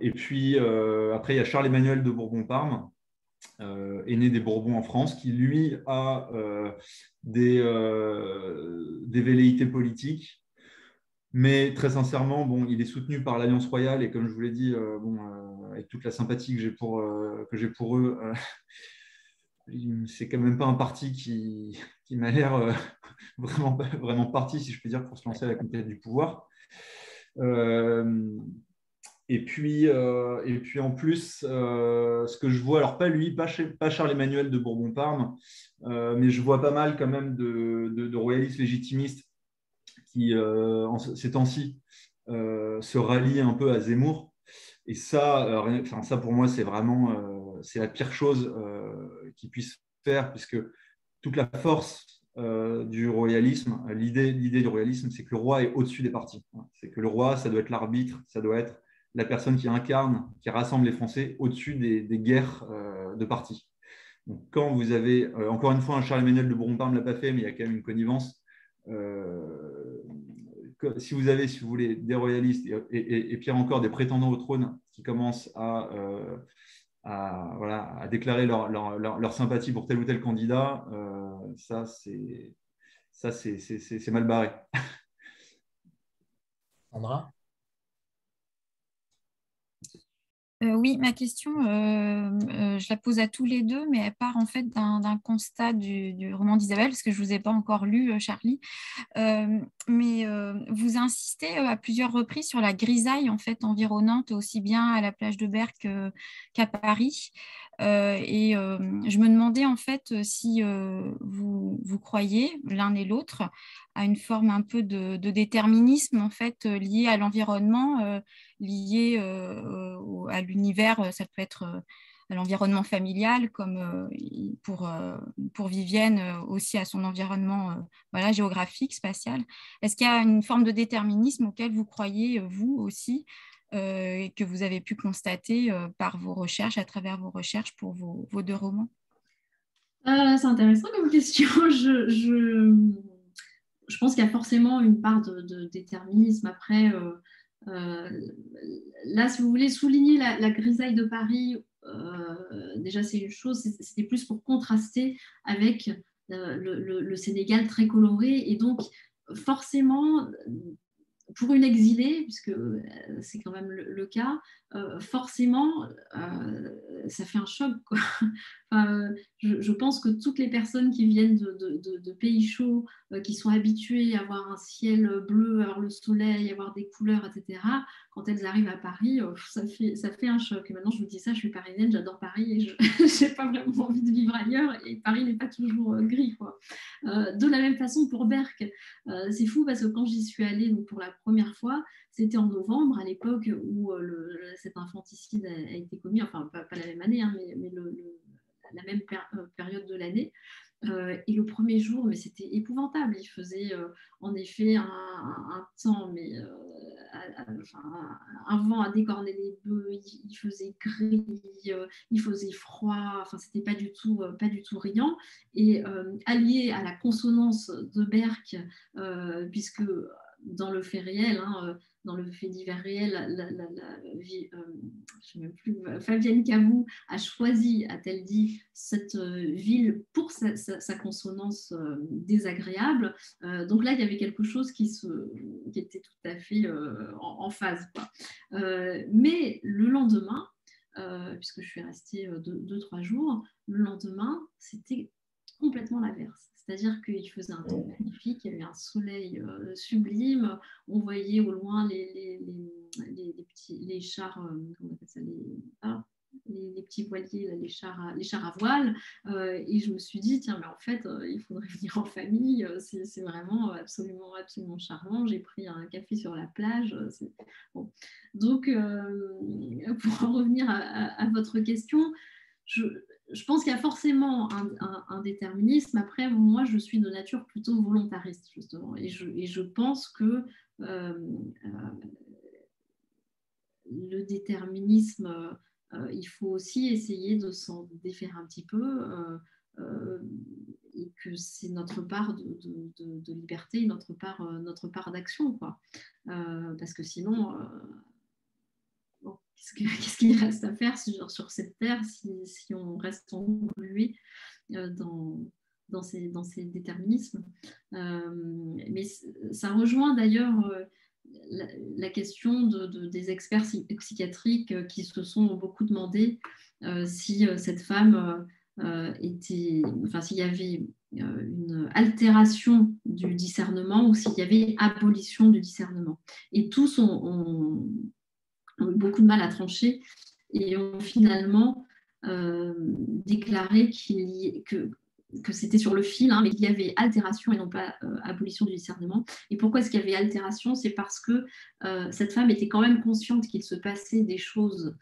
et puis après, il y a Charles-Emmanuel de Bourbon-Parme, euh, aîné des Bourbons en France, qui lui a euh, des, euh, velléités politiques. Mais très sincèrement, bon, il est soutenu par l'Alliance royale et comme je vous l'ai dit, bon, avec toute la sympathie que j'ai pour, pour eux, c'est quand même pas un parti qui, qui m'a l'air vraiment, vraiment parti, si je peux dire, pour se lancer à la conquête du pouvoir. Et puis, euh, et puis en plus, euh, ce que je vois, alors pas lui, pas, pas Charles-Emmanuel de Bourbon-Parme, euh, mais je vois pas mal quand même de, de, royalistes légitimistes qui, en ces temps-ci, se rallient un peu à Zemmour. Et ça, enfin, ça pour moi, c'est vraiment c'est la pire chose qu'ils puissent faire, puisque toute la force du royalisme, l'idée du royalisme, c'est que le roi est au-dessus des partis. C'est que le roi, ça doit être l'arbitre, ça doit être la personne qui incarne, qui rassemble les Français au-dessus des, guerres euh, de partis. Donc, quand vous avez, euh, encore une fois, un Charles-Emmanuel de Bourbon-Parme ne l'a pas fait, mais il y a quand même une connivence. Euh, si vous avez, si vous voulez, des royalistes et, et, pire encore, des prétendants au trône qui commencent à, voilà, à déclarer leur, sympathie pour tel ou tel candidat, ça, c'est mal barré. Sandra Euh, oui, ma question, euh, euh, je la pose à tous les deux, mais elle part en fait d'un constat du, roman d'Isabelle, parce que je ne vous ai pas encore lu, Charlie. mais vous insistez à plusieurs reprises sur la grisaille en fait environnante, aussi bien à la plage de Berck qu'à Paris. Et je me demandais en fait si vous, vous croyez l'un et l'autre à une forme un peu de, déterminisme en fait euh, lié à l'environnement, euh, lié euh, à l'univers. Ça peut être à l'environnement familial, comme pour, pour Vivienne aussi à son environnement voilà, géographique, spatial. Est-ce qu'il y a une forme de déterminisme auquel vous croyez, vous aussi, et que vous avez pu constater par vos recherches, à travers vos recherches pour vos, vos deux romans? C'est intéressant comme question. je... je je pense qu'il y a forcément une part de, déterminisme. Après, euh, euh, là, si vous voulez souligner la, grisaille de Paris, euh, déjà c'est une chose, c'était plus pour contraster avec le, Sénégal très coloré. Et donc, forcément, pour une exilée, puisque c'est quand même le, cas, forcément, ça fait un choc. Je, pense que toutes les personnes qui viennent de, pays chauds, euh, qui sont habituées à avoir un ciel bleu, à avoir le soleil, à avoir des couleurs, etc., quand elles arrivent à Paris, euh, ça, fait, ça fait un choc. Et maintenant, je vous dis ça, je suis parisienne, j'adore Paris et je n'ai pas vraiment envie de vivre ailleurs. Et Paris n'est pas toujours euh, gris. Quoi. de la même façon pour Berck. c'est fou parce que quand j'y suis allée donc, pour la première fois, c'était en novembre, à l'époque où cet infanticide a, été commis, enfin pas, la même année, hein, mais, la même euh, période de l'année. Euh, et le premier jour, mais c'était épouvantable. Il faisait euh, en effet un, temps, mais un vent à décorner les bœufs. Il, faisait gris, il faisait froid. Enfin, c'était pas du tout, pas du tout riant. Et allié à la consonance de Berck, puisque dans le fait réel, hein, dans le fait divers réel, Fabienne Camou a choisi, a-t-elle dit, cette ville pour sa, consonance désagréable. donc là, il y avait quelque chose qui, était tout à fait en, phase. mais le lendemain, puisque je suis restée deux, trois jours, le lendemain, c'était complètement l'inverse. C'est-à-dire qu'il faisait un temps magnifique, il y avait un soleil euh, sublime, on voyait au loin les, les, les, petits, les chars, euh, comment on appelle ça, ah, les, petits voiliers, les, chars à, les chars à voile. Euh, et je me suis dit, tiens, mais en fait, il faudrait venir en famille, c'est vraiment absolument, absolument charmant. J'ai pris un café sur la plage. Bon. Donc, pour en revenir à votre question, je, je pense qu'il y a forcément un, déterminisme. Après, moi, je suis de nature plutôt volontariste, justement. Et je, pense que euh, euh, le déterminisme, euh, il faut aussi essayer de s'en défaire un petit peu. et que c'est notre part de, liberté, notre part, notre part d'action. parce que sinon, qu'est-ce qu'il reste à faire sur, cette terre si, on reste englué euh, dans, ces, déterminismes? Euh, Mais ça rejoint d'ailleurs euh, la, question de, des experts psychiatriques qui se sont beaucoup demandé si cette femme était, enfin s'il y avait une altération du discernement ou s'il y avait abolition du discernement. Et tous ont eu beaucoup de mal à trancher et ont finalement euh, déclaré que, que c'était sur le fil, hein, mais qu'il y avait altération et non pas euh, abolition du discernement. Et pourquoi est-ce qu'il y avait altération? C'est parce que euh, cette femme était quand même consciente qu'il se passait des choses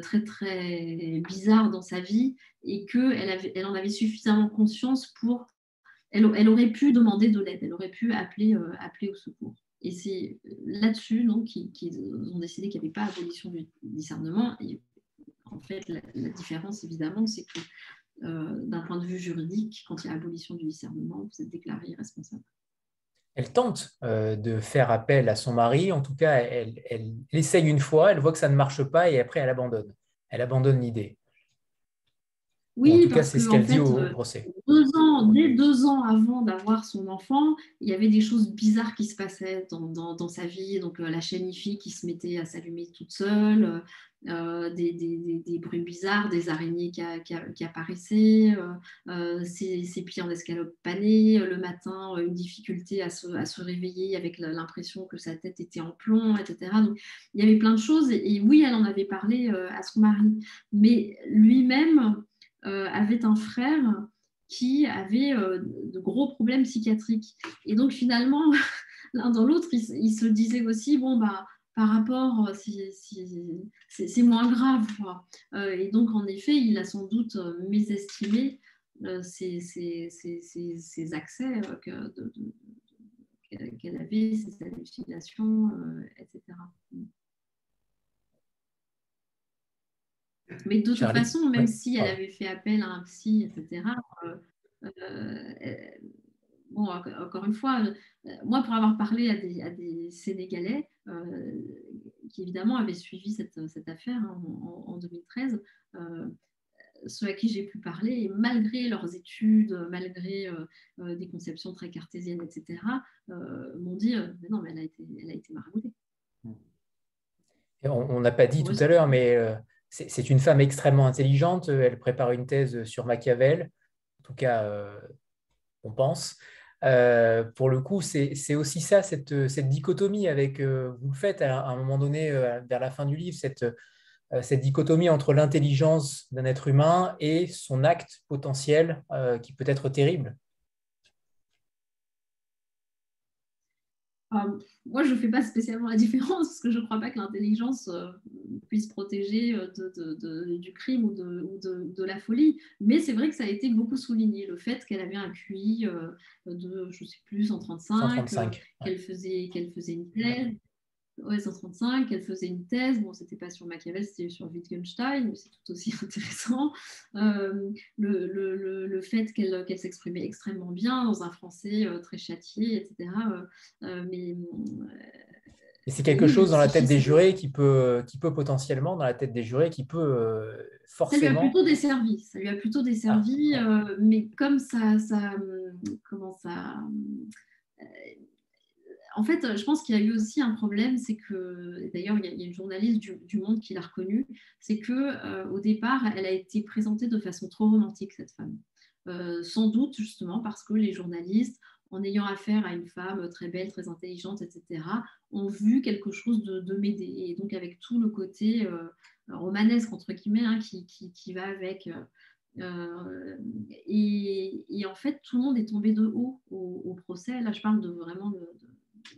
très très bizarres dans sa vie et qu'elle elle en avait suffisamment conscience pour... Elle, elle aurait pu demander de l'aide, elle aurait pu appeler, appeler au secours. Et c'est là-dessus qu'ils ont décidé qu'il n'y avait pas abolition du discernement. En fait, la, différence, évidemment, c'est que euh, d'un point de vue juridique, quand il y a abolition du discernement, vous êtes déclaré irresponsable. Elle tente euh, de faire appel à son mari, en tout cas, elle, elle, essaye une fois, elle voit que ça ne marche pas et après elle abandonne. Elle abandonne l'idée. Oui, en tout cas, c'est ce qu'elle dit au euh, procès. Deux ans, dès deux ans avant d'avoir son enfant, il y avait des choses bizarres qui se passaient dans, sa vie. Donc, euh, la chaîne IFI qui se mettait à s'allumer toute seule, euh, des, bruits bizarres, des araignées qui, apparaissaient, ses, pieds en escalope panés, le matin, une difficulté à se, réveiller avec l'impression que sa tête était en plomb, etc. Donc, il y avait plein de choses. et oui, elle en avait parlé à son mari. Mais lui-même, avait un frère qui avait euh, de gros problèmes psychiatriques. Et donc finalement, l'un dans l'autre, ils, se disaient aussi, bon, bah, par rapport, c'est moins grave. Euh, et donc, en effet, il a sans doute mésestimé ces, accès qu'elle avait, ces hallucinations, etc. Mais de toute façon, même si elle avait fait appel à un psy, etc., euh, euh, bon, encore une fois, euh, moi, pour avoir parlé à des, à des Sénégalais qui, évidemment, avaient suivi cette, cette affaire hein, en, 2013, ceux à qui j'ai pu parler, malgré leurs études, malgré des conceptions très cartésiennes, etc., m'ont dit mais non, mais elle a été, elle a été maraboutée. On n'a pas dit tout à l'heure, mais c'est une femme extrêmement intelligente. Elle prépare une thèse sur Machiavel. En tout cas, euh, on pense. Euh, pour le coup, c'est aussi ça, cette, dichotomie avec, euh, vous le faites à, un moment donné, vers la fin du livre, cette dichotomie entre l'intelligence d'un être humain et son acte potentiel qui peut être terrible. Moi, je ne fais pas spécialement la différence parce que je ne crois pas que l'intelligence euh, puisse protéger euh, de, du crime ou, de, la folie. Mais c'est vrai que ça a été beaucoup souligné, le fait qu'elle avait un QI euh, de, je ne sais plus, 135, qu'elle faisait, qu'elle faisait une thèse. Ouais, 135, elle faisait une thèse. Bon, c'était pas sur Machiavel, c'était sur Wittgenstein, mais c'est tout aussi intéressant. Euh, le, le, le, fait qu'elle qu'elle s'exprimait extrêmement bien dans un français euh, très châtié, etc. Euh, mais. Et c'est quelque chose dans la tête des jurés qui peut, qui peut potentiellement, dans la tête des jurés, qui peut forcément. Ça lui a plutôt desservi. Ça lui a plutôt desservi, ah. mais comme ça, ça, comment ça, en fait, je pense qu'il y a eu aussi un problème, c'est que, d'ailleurs, il, y a une journaliste du, Monde qui l'a reconnue, c'est que euh, au départ, elle a été présentée de façon trop romantique, cette femme. Euh, sans doute, justement, parce que les journalistes, en ayant affaire à une femme très belle, très intelligente, etc., ont vu quelque chose de, de m'aider. Et donc, avec tout le côté euh, romanesque, entre guillemets, hein, qui, va avec. et, en fait, tout le monde est tombé de haut au, procès. Là, je parle de vraiment de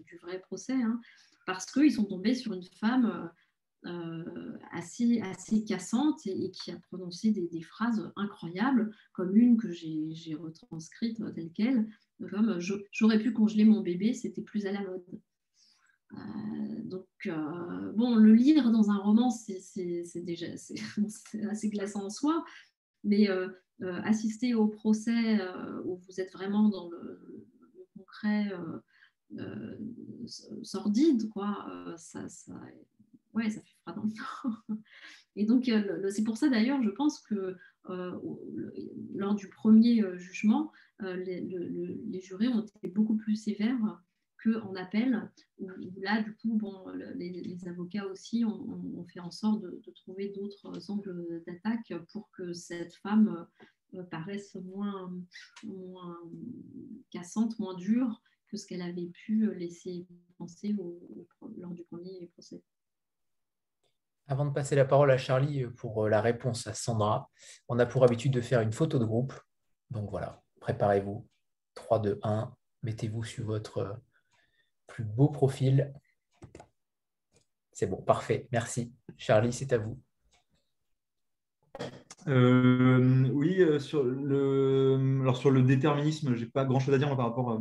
du vrai procès, hein, parce qu'ils sont tombés sur une femme euh, assez, assez cassante et, qui a prononcé des, phrases incroyables, comme une que j'ai retranscrite telle qu'elle, comme j'aurais pu congeler mon bébé, c'était plus à la mode. Euh, donc, euh, bon, le lire dans un roman, c'est déjà assez glaçant en soi, mais assister au procès où vous êtes vraiment dans le concret euh, sordide, quoi. Euh, ça, ouais, ça fait froid dans le dos. Et donc, euh, c'est pour ça d'ailleurs, je pense que lors du premier jugement, les, jurés ont été beaucoup plus sévères qu'en appel, où, là, du coup, bon, les, avocats aussi ont, fait en sorte de, trouver d'autres angles d'attaque pour que cette femme paraisse moins cassante, moins dure que ce qu'elle avait pu euh, laisser penser lors du premier procès. Avant de passer la parole à Charlie euh, pour euh, la réponse à Sandra, on a pour habitude de faire une photo de groupe. Donc voilà, préparez-vous. 3, 2, 1. Mettez-vous sur votre plus beau profil. C'est bon, parfait. Merci. Charlie, c'est à vous. oui, sur le, alors sur le déterminisme, je n'ai pas grand-chose à dire par rapport à,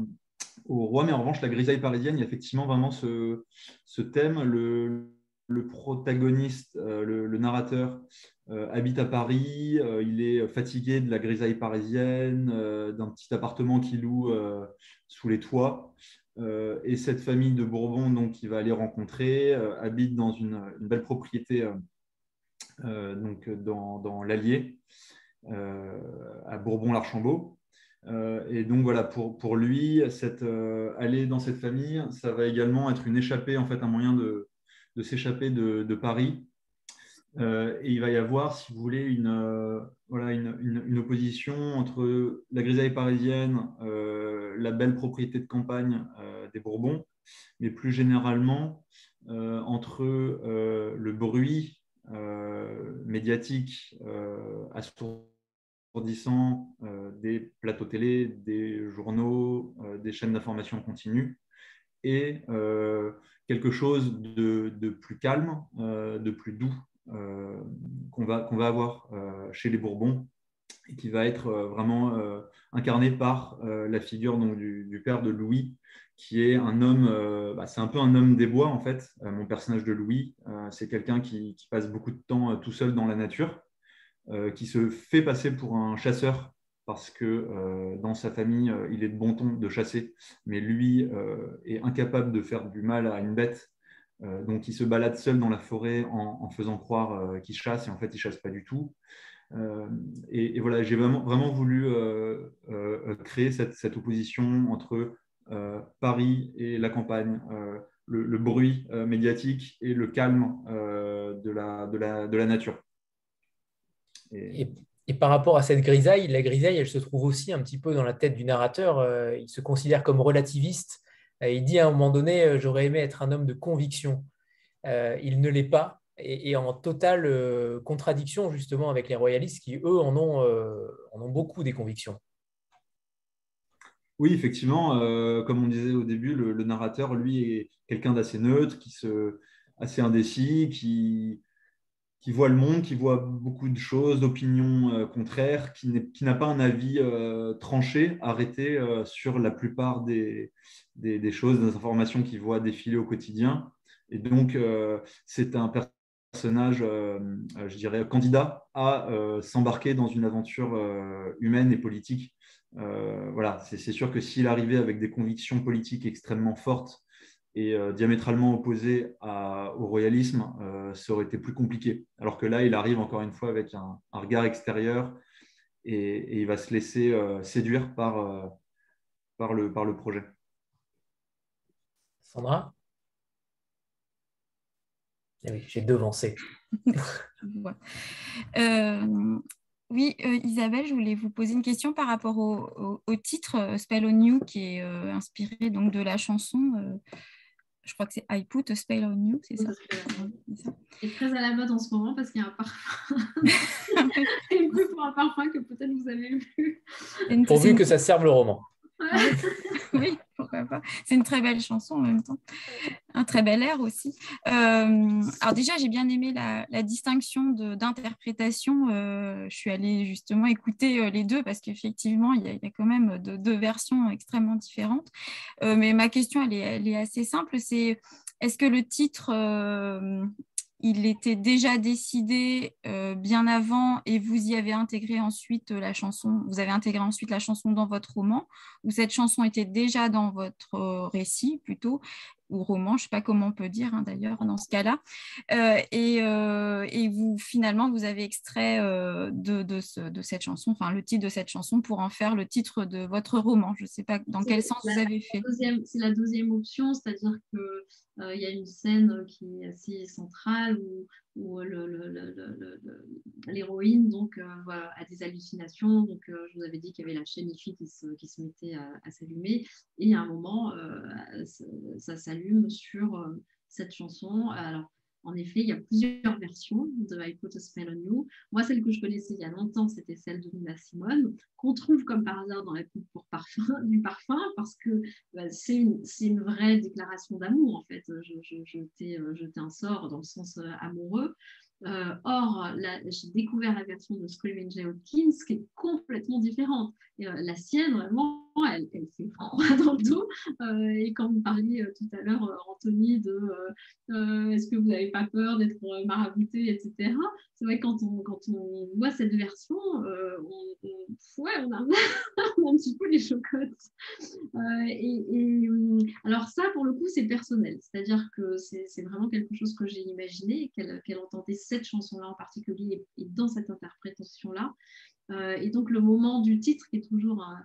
au roi, mais en revanche, la grisaille parisienne, il y a effectivement vraiment ce, thème. Le, protagoniste, euh, le, narrateur, euh, habite à Paris, euh, il est fatigué de la grisaille parisienne, d'un petit appartement qu'il loue sous les toits. et cette famille de Bourbon, donc, qu'il va aller rencontrer, habite dans une, belle propriété donc, dans, dans l'Allier, à Bourbon-l'Archambault. Euh, et donc voilà, pour, pour lui, cette, euh, aller dans cette famille, ça va également être une échappée, en fait, un moyen de, de s'échapper de, Paris. Euh, et il va y avoir, si vous voulez, une, voilà, une, une, opposition entre la grisaille parisienne, la belle propriété de campagne des Bourbons, mais plus généralement entre le bruit médiatique assourdissant euh, des plateaux télé, des journaux, euh, des chaînes d'information continue, et euh, quelque chose de, plus calme, de plus doux qu'on va, va avoir chez les Bourbons et qui va être vraiment incarné par la figure donc, du, père de Louis, qui est un homme, bah, c'est un peu un homme des bois en fait. mon personnage de Louis, c'est quelqu'un qui, passe beaucoup de temps tout seul dans la nature qui se fait passer pour un chasseur parce que euh, dans sa famille, euh, il est de bon ton de chasser, mais lui est incapable de faire du mal à une bête. donc il se balade seul dans la forêt en, faisant croire qu'il chasse, et en fait il chasse pas du tout. Et, voilà, j'ai vraiment voulu créer cette, opposition entre Paris et la campagne, le, bruit médiatique et le calme de la nature. Et, par rapport à cette grisaille, la grisaille, elle se trouve aussi un petit peu dans la tête du narrateur. Euh, il se considère comme relativiste. Euh, il dit à un moment donné, euh, j'aurais aimé être un homme de conviction. il ne l'est pas et, en totale contradiction justement avec les royalistes qui, eux, en ont, en ont beaucoup des convictions. Oui, effectivement, comme on disait au début, le, le narrateur, lui, est quelqu'un d'assez neutre, qui se, assez indécis, qui, qui voit le monde, qui voit beaucoup de choses, d'opinions euh, contraires, qui n'a pas un avis euh, tranché, arrêté euh, sur la plupart des, des, choses, des informations qu'il voit défiler au quotidien. Et donc, c'est un personnage, je dirais, candidat à s'embarquer dans une aventure humaine et politique. voilà, c'est sûr que s'il arrivait avec des convictions politiques extrêmement fortes et diamétralement opposées au royalisme, ça aurait été plus compliqué. Alors que là, il arrive encore une fois avec un, regard extérieur et, il va se laisser séduire par, par, le, par le projet. Sandra? Eh oui, j'ai devancé. euh, oui, euh, Isabelle, je voulais vous poser une question par rapport au, titre euh, Spell on You qui est euh, inspiré donc de la chanson. Je crois que c'est I Put a Spell on You, c'est ça? C'est très à la mode en ce moment parce qu'il y a un parfum. Et plus pour un parfum que peut-être vous avez vu. Pourvu que ça serve le roman. oui, pourquoi pas. C'est une très belle chanson en même temps. Un très bel air aussi. Euh, alors déjà, j'ai bien aimé la, distinction d'interprétation. Euh, je suis allée justement écouter euh, les deux parce qu'effectivement, il, y, a quand même deux versions extrêmement différentes. mais ma question, elle est, elle est assez simple. C'est est-ce que le titre il était déjà décidé euh, bien avant et vous y avez intégré ensuite la chanson, vous avez intégré ensuite la chanson dans votre roman, ou cette chanson était déjà dans votre euh, récit plutôt, ou roman, je ne sais pas comment on peut dire hein, d'ailleurs dans ce cas-là, euh, et, vous finalement vous avez extrait de, de, cette chanson, enfin le titre de cette chanson pour en faire le titre de votre roman. Je ne sais pas dans quel sens vous avez fait. C'est la deuxième option, c'est-à-dire que euh, il y a une scène qui est assez centrale où, l'héroïne donc euh, a des hallucinations. Donc, euh, je vous avais dit qu'il y avait la chaîne IFI qui se, qui se mettait à, s'allumer. Et à un moment, ça, ça s'allume sur cette chanson. Alors, en effet, il y a plusieurs versions de I Put a Spell on You. Moi, celle que je connaissais il y a longtemps, c'était celle de Nina Simone, qu'on trouve comme par hasard dans la pub parfum, du parfum, parce que bah, c'est une, vraie déclaration d'amour, en fait. Je, t'ai euh, un sort dans le sens euh, amoureux. Euh, or, j'ai découvert la version de Screaming Jay Hopkins qui est complètement différente. La sienne, vraiment, elle, fait froid dans le dos. Euh, et quand vous parliez euh, tout à l'heure, euh, Anthony, de est-ce que vous n'avez pas peur d'être marabouté, etc. C'est vrai que quand on, quand on voit cette version, on, ouais, on, a, un petit peu les chocottes. Et, alors ça, pour le coup, c'est personnel. C'est-à-dire que c'est vraiment quelque chose que j'ai imaginé, qu'elle entendait cette chanson-là en particulier et, dans cette interprétation-là. et donc le moment du titre qui est toujours un,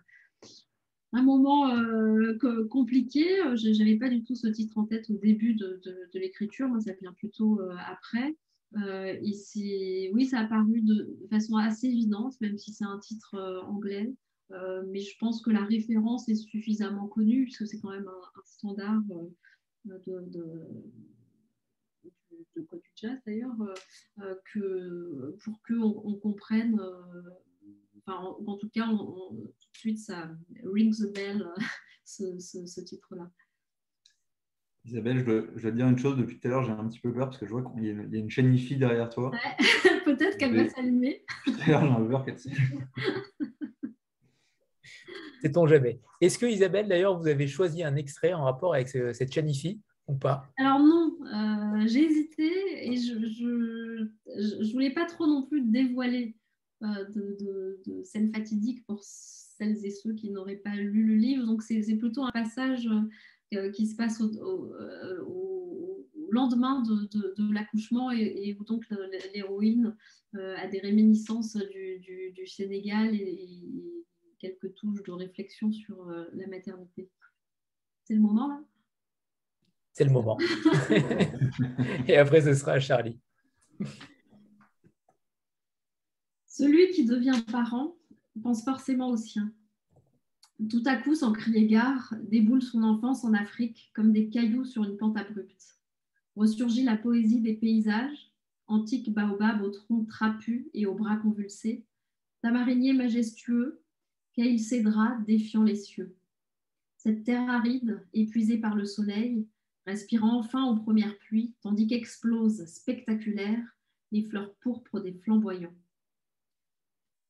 un moment euh, compliqué. Euh, je n'avais pas du tout ce titre en tête au début de, l'écriture, moi ça vient plutôt euh, après. oui, ça a paru de, façon assez évidente, même si c'est un titre anglais. mais je pense que la référence est suffisamment connue, puisque c'est quand même un, standard de, de, code du jazz d'ailleurs, pour qu'on on comprenne enfin, en, tout cas, tout de suite, ça rings the bell, ce, titre-là. Isabelle, je dois, te dire une chose, depuis tout à l'heure, j'ai un petit peu peur parce que je vois qu'il y, a une chaîne IFI derrière toi. Peut-être qu'elle va s'allumer. Tout à l'heure, j'ai un peur qu'elle s'allume. Sait-on jamais. Est-ce que Isabelle, d'ailleurs, vous avez choisi un extrait en rapport avec cette chaîne IFI ou pas? Alors non, euh, j'ai hésité et je ne voulais pas trop non plus dévoiler euh, de, de, scènes fatidiques pour celles et ceux qui n'auraient pas lu le livre. Donc c'est plutôt un passage euh, qui se passe au, euh, lendemain de, l'accouchement et, où donc l'héroïne a des réminiscences du, du, Sénégal et, quelques touches de réflexion sur la maternité. C'est le moment là? C'est le moment. et après, ce sera à Charlie. Celui qui devient parent pense forcément au sien. Tout à coup, sans crier gare, déboule son enfance en Afrique comme des cailloux sur une pente abrupte. Ressurgit la poésie des paysages, antique baobab au tronc trapu et aux bras convulsés, tamarinier majestueux, qu'il cédera défiant les cieux. Cette terre aride, épuisée par le soleil, respirant enfin aux premières pluies, tandis qu'explosent spectaculaires les fleurs pourpres des flamboyants.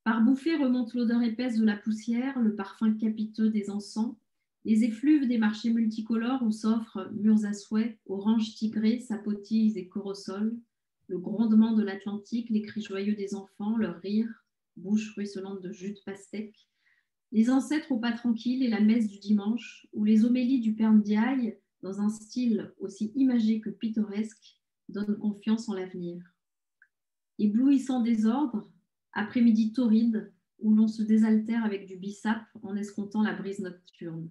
Par bouffée remonte l'odeur épaisse de la poussière, le parfum capiteux des encens, Les effluves des marchés multicolores où s'offrent murs à souhait, oranges tigrées, sapotilles et corosols, le grondement de l'Atlantique, les cris joyeux des enfants, leur rire, bouche ruisselante de jus de pastèque, les ancêtres au pas tranquille et la messe du dimanche, ou les homélies du Père Ndiaye, dans un style aussi imagé que pittoresque, donnent confiance en l'avenir. Éblouissant désordre, après-midi torride, où l'on se désaltère avec du bissap en escomptant la brise nocturne.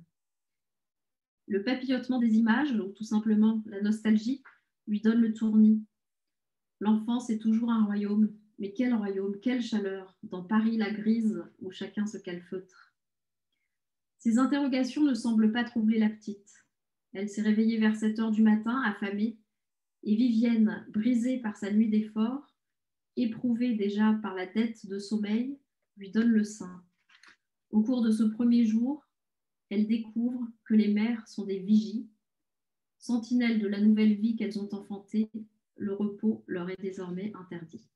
Le papillotement des images, ou tout simplement la nostalgie, lui donne le tournis. L'enfance est toujours un royaume, mais quel royaume, quelle chaleur, dans Paris la grise, où chacun se calfeutre. Ces interrogations ne semblent pas troubler la petite. Elle s'est réveillée vers 7 heures du matin, affamée, et Vivienne, brisée par sa nuit d'effort, éprouvée déjà par la dette de sommeil, lui donne le sein. Au cours de ce premier jour, elle découvre que les mères sont des vigies, sentinelles de la nouvelle vie qu'elles ont enfantée, le repos leur est désormais interdit.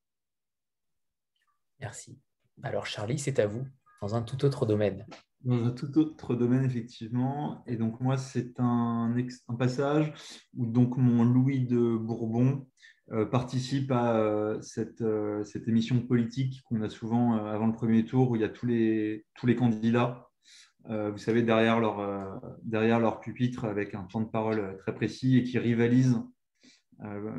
Merci. Alors Charlie, c'est à vous, dans un tout autre domaine. Dans un tout autre domaine, effectivement. Et donc moi, c'est un, un, passage où donc mon Louis de Bourbon euh, participe à euh, cette, euh, cette, émission politique qu'on a souvent avant le premier tour, où il y a tous les, candidats euh, vous savez, derrière leur, euh, pupitre avec un temps de parole très précis et qui rivalisent euh,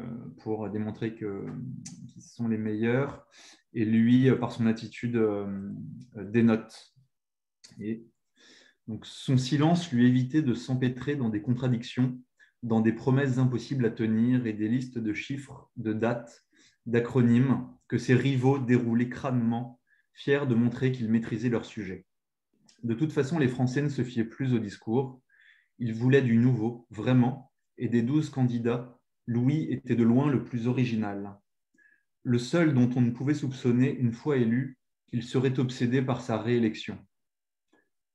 pour démontrer qu'ils sont les meilleurs. Et lui, par son attitude, dénote. Donc, son silence lui évitait de s'empêtrer dans des contradictions, dans des promesses impossibles à tenir et des listes de chiffres, de dates, d'acronymes que ses rivaux déroulaient crânement, fiers de montrer qu'ils maîtrisaient leur sujet. De toute façon, les Français ne se fiaient plus au discours. Ils voulaient du nouveau, vraiment, et des douze candidats, Louis était de loin le plus original. Le seul dont on ne pouvait soupçonner, une fois élu, qu'il serait obsédé par sa réélection.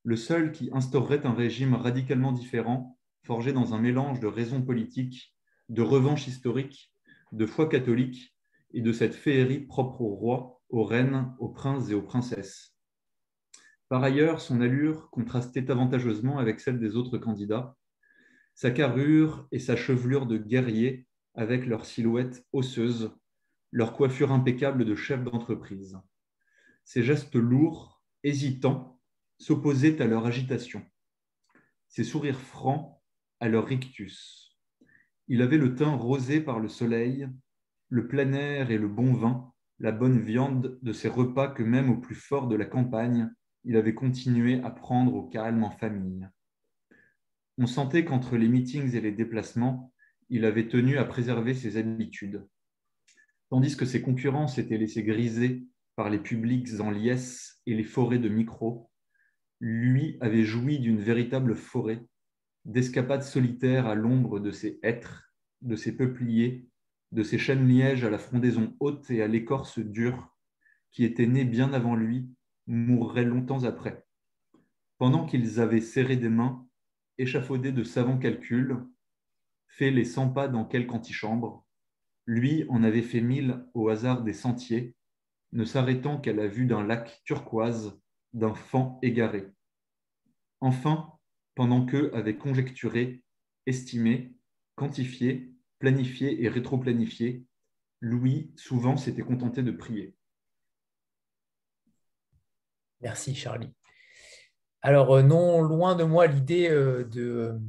Le seul qui instaurerait un régime radicalement différent, forgé dans un mélange de raisons politiques, de revanche historique, de foi catholique et de cette féerie propre aux rois, aux reines, aux princes et aux princesses. Par ailleurs, son allure contrastait avantageusement avec celle des autres candidats, sa carrure et sa chevelure de guerrier avec leur silhouette osseuse, leur coiffure impeccable de chef d'entreprise. Ses gestes lourds, hésitants, s'opposaient à leur agitation, ses sourires francs à leur rictus. Il avait le teint rosé par le soleil, le plein air et le bon vin, la bonne viande de ces repas que même au plus fort de la campagne, il avait continué à prendre au calme en famille. On sentait qu'entre les meetings et les déplacements, il avait tenu à préserver ses habitudes. Tandis que ses concurrents s'étaient laissés griser par les publics en liesse et les forêts de micros, lui avait joui d'une véritable forêt, d'escapades solitaires à l'ombre de ses hêtres, de ses peupliers, de ses chênes lièges à la frondaison haute et à l'écorce dure, qui étaient nés bien avant lui mourraient longtemps après. Pendant qu'ils avaient serré des mains, échafaudé de savants calculs, fait les cent pas dans quelque antichambre, lui en avait fait mille au hasard des sentiers, ne s'arrêtant qu'à la vue d'un lac turquoise, d'un fan égaré. Enfin, pendant qu'eux avaient conjecturé, estimé, quantifié, planifié et rétroplanifié, Louis souvent s'était contenté de prier. Merci Charlie. Alors, euh, non loin de moi l'idée euh, de,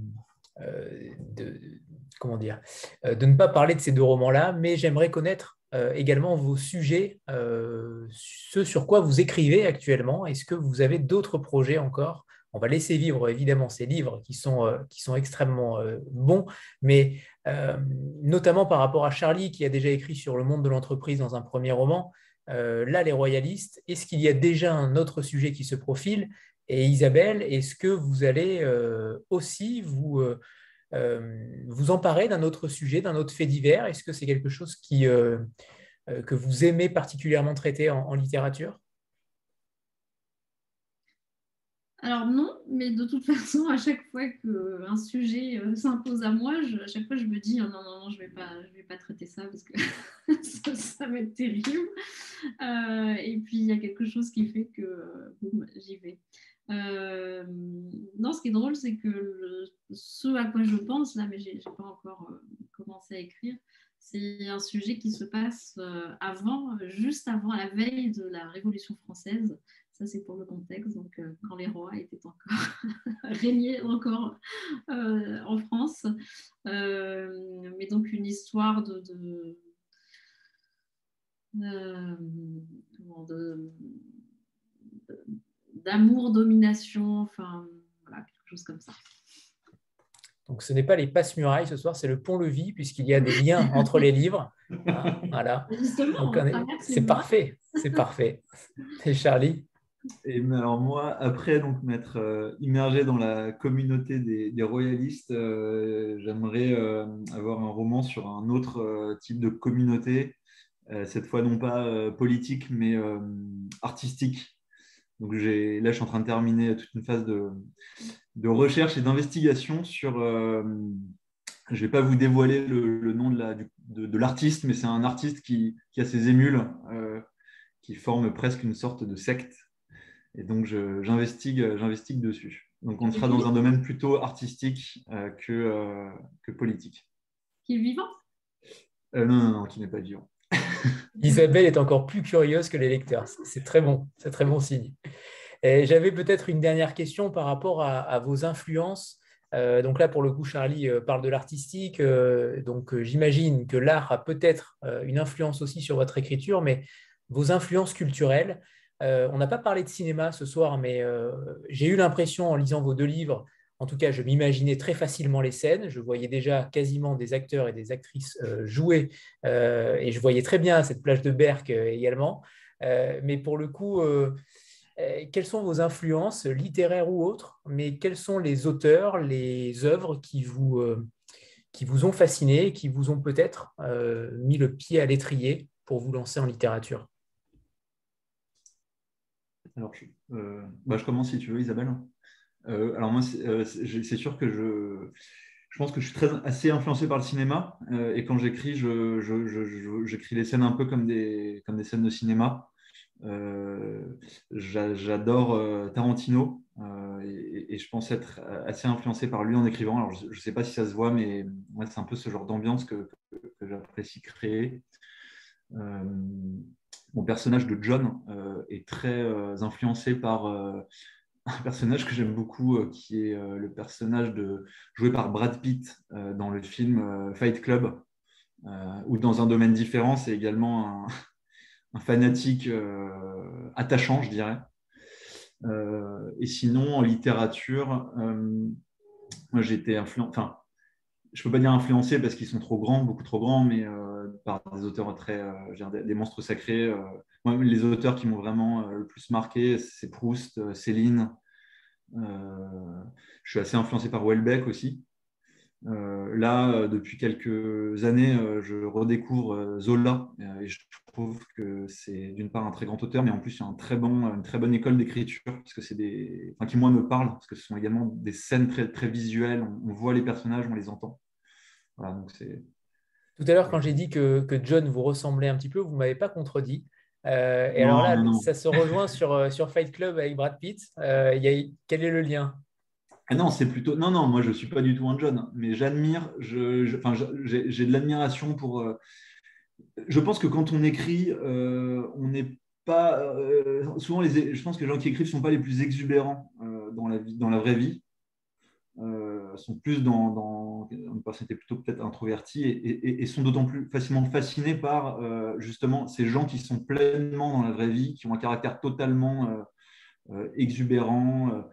euh, de ne pas parler de ces deux romans-là, mais j'aimerais connaître également vos sujets, ce sur quoi vous écrivez actuellement. Est-ce que vous avez d'autres projets encore on va laisser vivre évidemment ces livres qui sont, sont extrêmement bons, mais notamment par rapport à Charlie qui a déjà écrit sur le monde de l'entreprise dans un premier roman, euh, là, les royalistes, est-ce qu'il y a déjà un autre sujet qui se profile? Et Isabelle, est-ce que vous allez euh, aussi vous, euh, vous emparer d'un autre sujet, d'un autre fait divers? Est-ce que c'est quelque chose que vous aimez particulièrement traiter en littérature? Alors non, mais de toute façon, à chaque fois qu'un sujet euh, s'impose à moi, à chaque fois je me dis oh non, non, non, je ne vais, pas, vais pas traiter ça parce que ça, va être terrible. Euh, et puis il y a quelque chose qui fait que boum, j'y vais. non, ce qui est drôle, c'est que ce à quoi je pense, là, mais je n'ai pas encore commencé à écrire, c'est un sujet qui se passe avant, juste avant la veille de la Révolution française. Ça, c'est pour le contexte. Donc, quand les rois étaient encore régnés encore en France. mais donc, une histoire de, d'amour, domination, enfin, voilà, quelque chose comme ça. Donc ce n'est pas les passe-murailles ce soir, c'est le pont-levis, puisqu'il y a des liens entre les livres. Voilà. C'est parfait, c'est parfait. Et Charlie? Alors moi, après donc m'être euh, immergé dans la communauté des, royalistes, euh, j'aimerais euh, avoir un roman sur un autre type de communauté, cette fois non pas politique mais artistique. Donc là, je suis en train de terminer toute une phase de, recherche et d'investigation sur. je ne vais pas vous dévoiler le, nom de l'artiste, mais c'est un artiste qui, a ses émules, qui forme presque une sorte de secte et donc, j'investigue, j'investigue dessus. Donc, on sera dans un domaine plutôt artistique euh, que, euh, que politique. Qui est vivant? Euh, Non, non, non, qui n'est pas vivant. Isabelle est encore plus curieuse que les lecteurs. C'est très bon, c'est très bon signe. J'avais peut-être une dernière question par rapport à, vos influences. donc là, pour le coup, Charlie parle de l'artistique. donc j'imagine que l'art a peut-être une influence aussi sur votre écriture, mais vos influences culturelles, euh, on n'a pas parlé de cinéma ce soir, mais euh, j'ai eu l'impression en lisant vos deux livres, en tout cas, je m'imaginais très facilement les scènes. Je voyais déjà quasiment des acteurs et des actrices euh, jouer, et je voyais très bien cette plage de Berck également. mais pour le coup, quelles sont vos influences, littéraires ou autres Mais quels sont les auteurs, les œuvres qui vous, qui vous ont fasciné, qui vous ont peut-être mis le pied à l'étrier pour vous lancer en littérature? Alors, je, euh, bah, je, commence si tu veux, Isabelle. Euh, alors, moi, euh, c'est sûr que je, pense que je suis très, assez influencé par le cinéma. et quand j'écris, j'écris les scènes un peu comme des, scènes de cinéma. J'adore Tarantino et, je pense être assez influencé par lui en écrivant. Alors, je ne sais pas si ça se voit, mais c'est un peu ce genre d'ambiance que j'apprécie créer mon personnage de John euh, est très euh, influencé par euh, un personnage que j'aime beaucoup, qui est le personnage de, joué par Brad Pitt dans le film Fight Club, ou dans un domaine différent, c'est également un, fanatique attachant, je dirais. et sinon, en littérature, été influencé, enfin, je peux pas dire influencé parce qu'ils sont trop grands, beaucoup trop grands, mais par des auteurs très, euh, des monstres sacrés. Euh. Les auteurs qui m'ont vraiment euh, le plus marqué, c'est Proust, Céline. je suis assez influencé par Welbeck aussi. Là, depuis quelques années, je redécouvre Zola et je trouve que c'est d'une part un très grand auteur, mais en plus, il y a un très bon, une très bonne école d'écriture parce que c'est des, enfin, qui moi me parlent parce que ce sont également des scènes très, très visuelles. On, voit les personnages, on les entend. Voilà, donc c'est tout à l'heure, quand j'ai dit que, John vous ressemblait un petit peu, vous ne m'avez pas contredit. Euh, et alors là, ça se rejoint sur, euh, sur Fight Club avec Brad Pitt. Euh, quel est le lien? Ah non, c'est plutôt. Non, non, moi je ne suis pas du tout un John, mais j'admire, j'ai de l'admiration pour. je pense que quand on écrit, on n'est pas. souvent, les, je pense que les gens qui écrivent ne sont pas les plus exubérants dans, la vie, dans la vraie vie. sont plus dans, dans une personnalité plutôt peut-être introvertie et, sont d'autant plus facilement fascinés par euh, justement ces gens qui sont pleinement dans la vraie vie, qui ont un caractère totalement euh, euh, exubérant.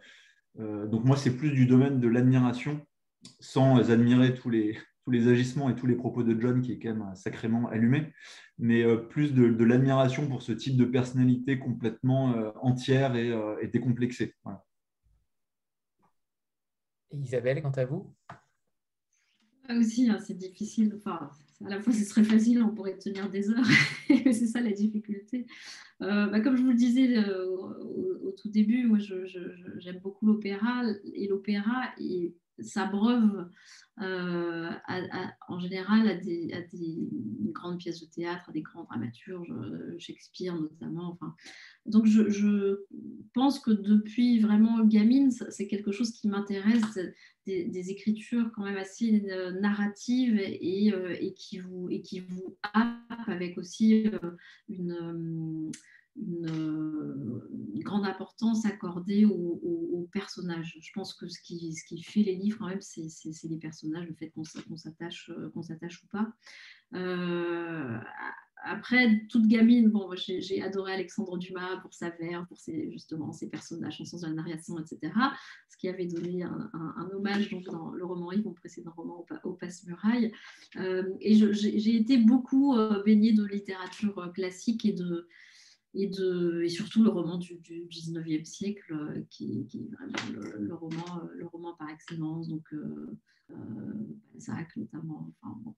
Donc moi, c'est plus du domaine de l'admiration, sans admirer tous les, tous les agissements et tous les propos de John, qui est quand même sacrément allumé, mais plus de, l'admiration pour ce type de personnalité complètement entière et, décomplexée. Isabelle, quant à vous? Aussi, hein, c'est difficile. Enfin, à la fois, ce serait facile, on pourrait tenir des heures. c'est ça la difficulté. Euh, bah, comme je vous le disais euh, au, tout début, moi, j'aime beaucoup l'opéra. Et l'opéra est s'abreuvent euh, en général à, des, grandes pièces de théâtre, à des grands dramaturges, euh, Shakespeare notamment. Enfin. Donc je, pense que depuis vraiment gamine, c'est quelque chose qui m'intéresse, des, écritures quand même assez euh, narratives et, qui vous, et qui vous avec aussi une une, grande importance accordée aux, personnages. Je pense que ce qui, ce qui fait les livres, quand même, c'est les personnages, le fait qu'on s'attache qu'on s'attache ou pas. Euh, après, toute gamine, bon, j'ai adoré Alexandre Dumas pour sa vers, pour ses, justement ses personnages en sens de la narration, etc. Ce qui avait donné un, hommage dans le roman Yves, mon précédent roman au, Passe-Muraille. Euh, et j'ai été beaucoup euh, baignée de littérature classique et de, et, de, et surtout le roman du, du 19e siècle, euh, qui, est vraiment le, roman, euh, le roman par excellence, donc euh, Balzac notamment. Enfin, bon.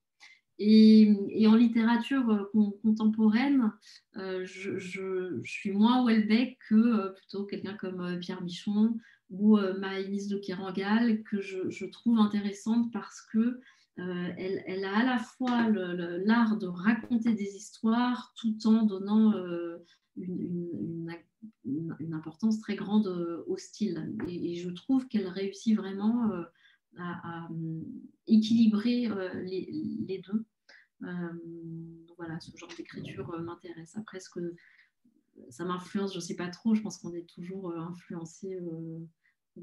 et, en littérature contemporaine, je, je, suis moins Welbeck que plutôt quelqu'un comme Pierre Michon ou Maëlys de Kerangal, que je, je, trouve intéressante parce que elle, elle, a à la fois l'art de raconter des histoires tout en donnant une, importance très grande euh, au style. Et, je trouve qu'elle réussit vraiment euh, à, euh, équilibrer les, deux. voilà, ce genre d'écriture m'intéresse. Après, ce que ça m'influence, je ne sais pas trop. Je pense qu'on est toujours influencé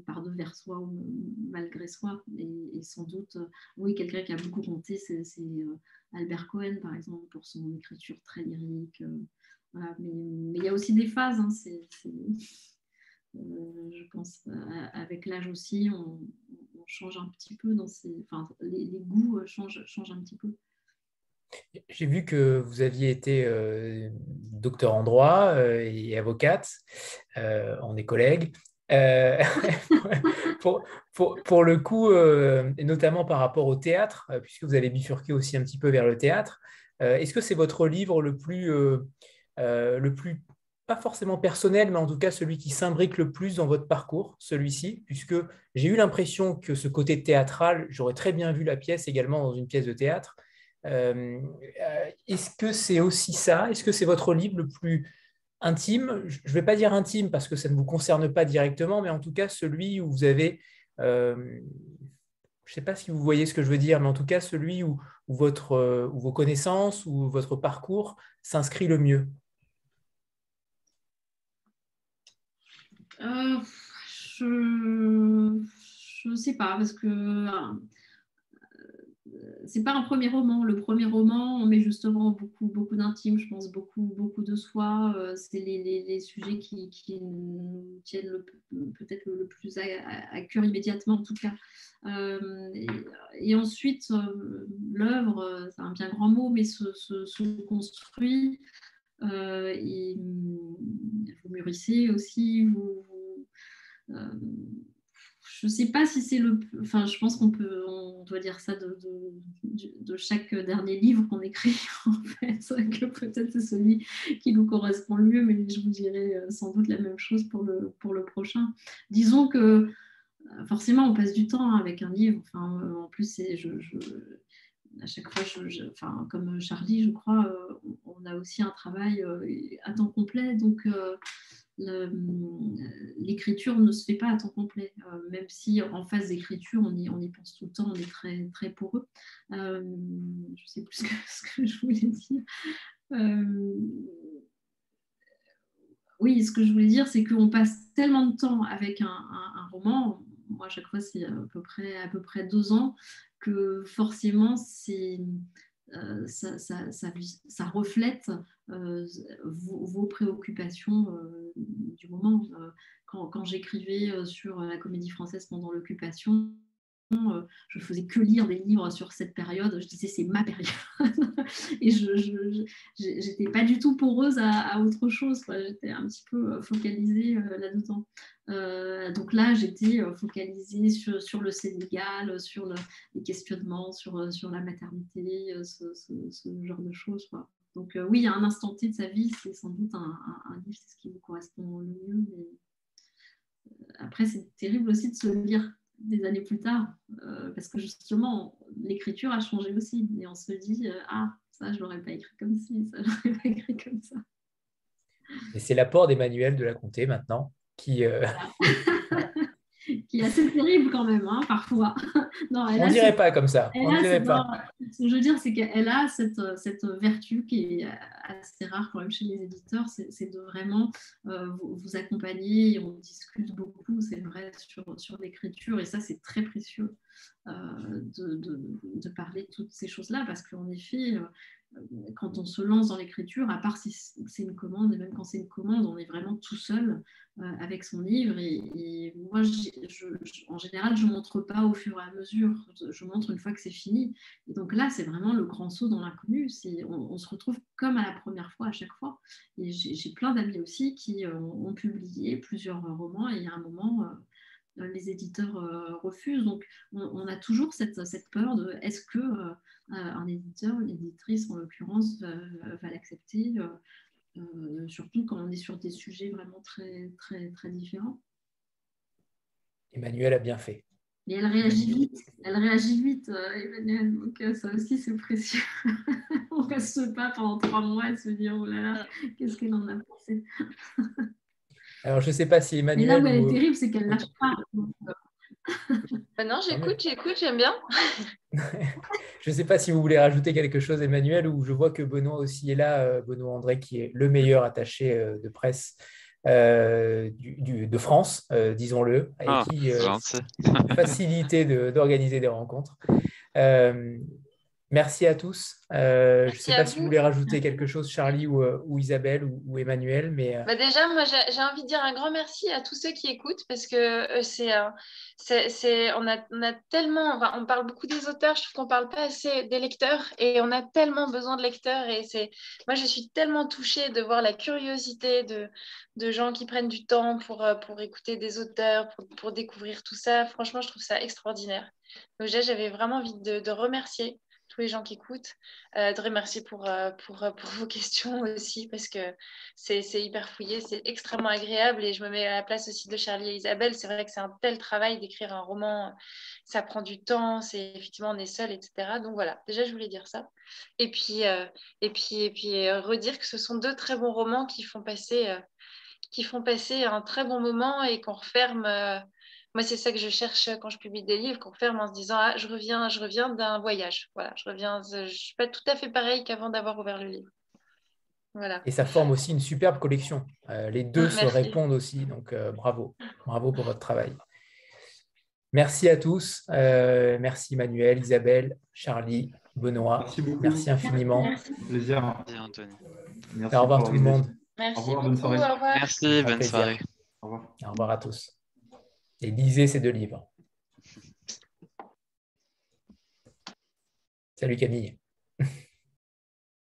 par deux vers soi ou malgré soi. Et, sans doute, oui, quelqu'un qui a beaucoup compté, c'est Albert Cohen, par exemple, pour son écriture très lyrique mais, il y a aussi des phases. Hein, euh, je pense avec l'âge aussi, on, change un petit peu enfin, les, goûts euh, changent, un petit peu. J'ai vu que vous aviez été euh, docteur en droit et avocate, on est collègues. pour, le coup, notamment par rapport au théâtre, puisque vous avez bifurqué aussi un petit peu vers le théâtre, est-ce que c'est votre livre le plus euh, le plus, pas forcément personnel, mais en tout cas celui qui s'imbrique le plus dans votre parcours, celui-ci, puisque j'ai eu l'impression que ce côté théâtral, j'aurais très bien vu la pièce également dans une pièce de théâtre. Euh, euh, est-ce que c'est aussi ça? Est-ce que c'est votre livre le plus intime? Je ne vais pas dire intime parce que ça ne vous concerne pas directement, mais en tout cas celui où vous avez je ne sais pas si vous voyez ce que je veux dire, mais en tout cas celui où, votre, où vos connaissances ou votre parcours s'inscrit le mieux. Euh, je ne sais pas, parce que euh, c'est pas un premier roman. Le premier roman, on met justement beaucoup, beaucoup d'intime, je pense, beaucoup, beaucoup de soi. Euh, c'est les, les, sujets qui, qui, nous tiennent peut-être le, plus à, cœur immédiatement, en tout cas. et, ensuite, l'œuvre, c'est un bien grand mot, mais se, construit et vous mûrissez aussi, euh, je ne sais pas si c'est le. Enfin, je pense qu'on peut, on doit dire ça de, chaque dernier livre qu'on écrit, en fait, que peut-être c'est celui qui nous correspond le mieux, mais je vous dirai euh, sans doute la même chose pour le, pour le prochain. Disons que forcément, on passe du temps avec un livre. Enfin, en plus, je, à chaque fois, enfin, comme Charlie, je crois, euh, on a aussi un travail euh, à temps complet. Donc, euh, l'écriture ne se fait pas à temps complet, même si en phase d'écriture, on y, on y pense tout le temps, on est très, très poreux. je ne sais plus ce que, je voulais dire. oui, ce que je voulais dire, c'est qu'on passe tellement de temps avec un roman, moi à chaque fois c'est à peu près à peu près deux ans que forcément, euh, ça, reflète euh, vos, préoccupations euh, du moment. quand, j'écrivais sur la comédie française pendant l'occupation, je faisais que lire des livres sur cette période. Je disais c'est ma période et je n'étais pas du tout poreuse à, autre chose. J'étais un petit peu euh, focalisée euh, là-dedans. donc là, j'étais focalisée sur, sur, le Sénégal, sur les questionnements, sur, sur la maternité, ce, genre de choses. Donc oui, à un instant T de sa vie, c'est sans doute un, livre, c'est ce qui vous correspond le mieux. Mais après, c'est terrible aussi de se lire des années plus tard, parce que justement, l'écriture a changé aussi. Et on se dit, ah, ça, je l'aurais pas écrit comme ci, ça, je l'aurais pas écrit comme ça. Et c'est l'apport d'Emmanuel de la Comté maintenant qui, qui est assez terrible quand même, hein, parfois. non, on ne dirait pas comme ça. On dirait pas. ce que je veux dire, c'est qu'elle a cette, cette, vertu qui est assez rare quand même chez les éditeurs, c'est de vraiment euh, vous, accompagner. On discute beaucoup, c'est vrai, sur, sur l'écriture, et ça, c'est très précieux euh, de, de, de, parler de toutes ces choses-là, parce qu'en effet, euh, quand on se lance dans l'écriture, à part si c'est une commande, et même quand c'est une commande, on est vraiment tout seul euh, avec son livre. Et, moi, en général, je ne montre pas au fur et à mesure, je montre une fois que c'est fini. Et donc là, c'est vraiment le grand saut dans l'inconnu. On, se retrouve comme à la première fois à chaque fois. Et j'ai plein d'amis aussi qui euh, ont, publié plusieurs romans et a un moment... Euh, les éditeurs refusent. Donc, on, a toujours cette peur de est-ce que un éditeur, une éditrice en l'occurrence, va, l'accepter, euh, euh, surtout quand on est sur des sujets vraiment très, très, très différents. Emmanuel a bien fait. Et elle réagit vite, elle réagit vite, euh, Emmanuel, donc ça aussi c'est précieux. on ne reste pas pendant trois mois et se dire oh là là, qu'est-ce qu'elle en a pensé. Alors je ne sais pas si Emmanuel. Mais là où elle est terrible, c'est qu'elle ne lâche pas. Bah non, j'écoute, j'écoute, j'aime bien. je ne sais pas si vous voulez rajouter quelque chose, Emmanuel, ou je vois que Benoît aussi est là, euh, Benoît André, qui est le meilleur attaché euh, de presse euh, du, de France, disons-le, et ah, qui a une facilité d'organiser des rencontres. Merci à tous. je ne sais pas si vous voulez rajouter quelque chose, Charlie ou, ou Isabelle ou, Emmanuel. Mais... Bah déjà, moi, j'ai envie de dire un grand merci à tous ceux qui écoutent parce que c'est c'est, on, a, on a tellement, on parle beaucoup des auteurs, je trouve qu'on parle pas assez des lecteurs et on a tellement besoin de lecteurs et c'est, moi je suis tellement touchée de voir la curiosité de, de gens qui prennent du temps pour, euh, pour écouter des auteurs, pour, pour découvrir tout ça. Franchement, je trouve ça extraordinaire. Donc j'avais vraiment envie de, de remercier tous les gens qui écoutent, euh, de remercier pour, euh, euh, pour, vos questions aussi, parce que c'est hyper fouillé, c'est extrêmement agréable et je me mets à la place aussi de Charlie et Isabelle. C'est vrai que c'est un tel travail d'écrire un roman, ça prend du temps, c'est effectivement on est seul, etc. Donc voilà, déjà je voulais dire ça. Et puis, et puis, et puis redire que ce sont deux très bons romans qui font passer, qui font passer un très bon moment et qu'on referme moi, c'est ça que je cherche quand je publie des livres, qu'on ferme en se disant ah, je reviens, je reviens d'un voyage. Voilà, je reviens, je suis pas tout à fait pareil qu'avant d'avoir ouvert le livre. Voilà. Et ça forme aussi une superbe collection. Euh, les deux se répondent aussi, donc euh, bravo, bravo pour votre travail. Merci à tous. Euh, merci Manuel, Isabelle, Charlie, Benoît. Merci beaucoup. Merci infiniment. Merci. Plaisir. Merci Anthony. Merci au revoir tout le monde. Merci. Au revoir, bonne soirée. Merci, bonne soirée. Au revoir. Au revoir à tous et lisez ces deux livres. Salut Camille.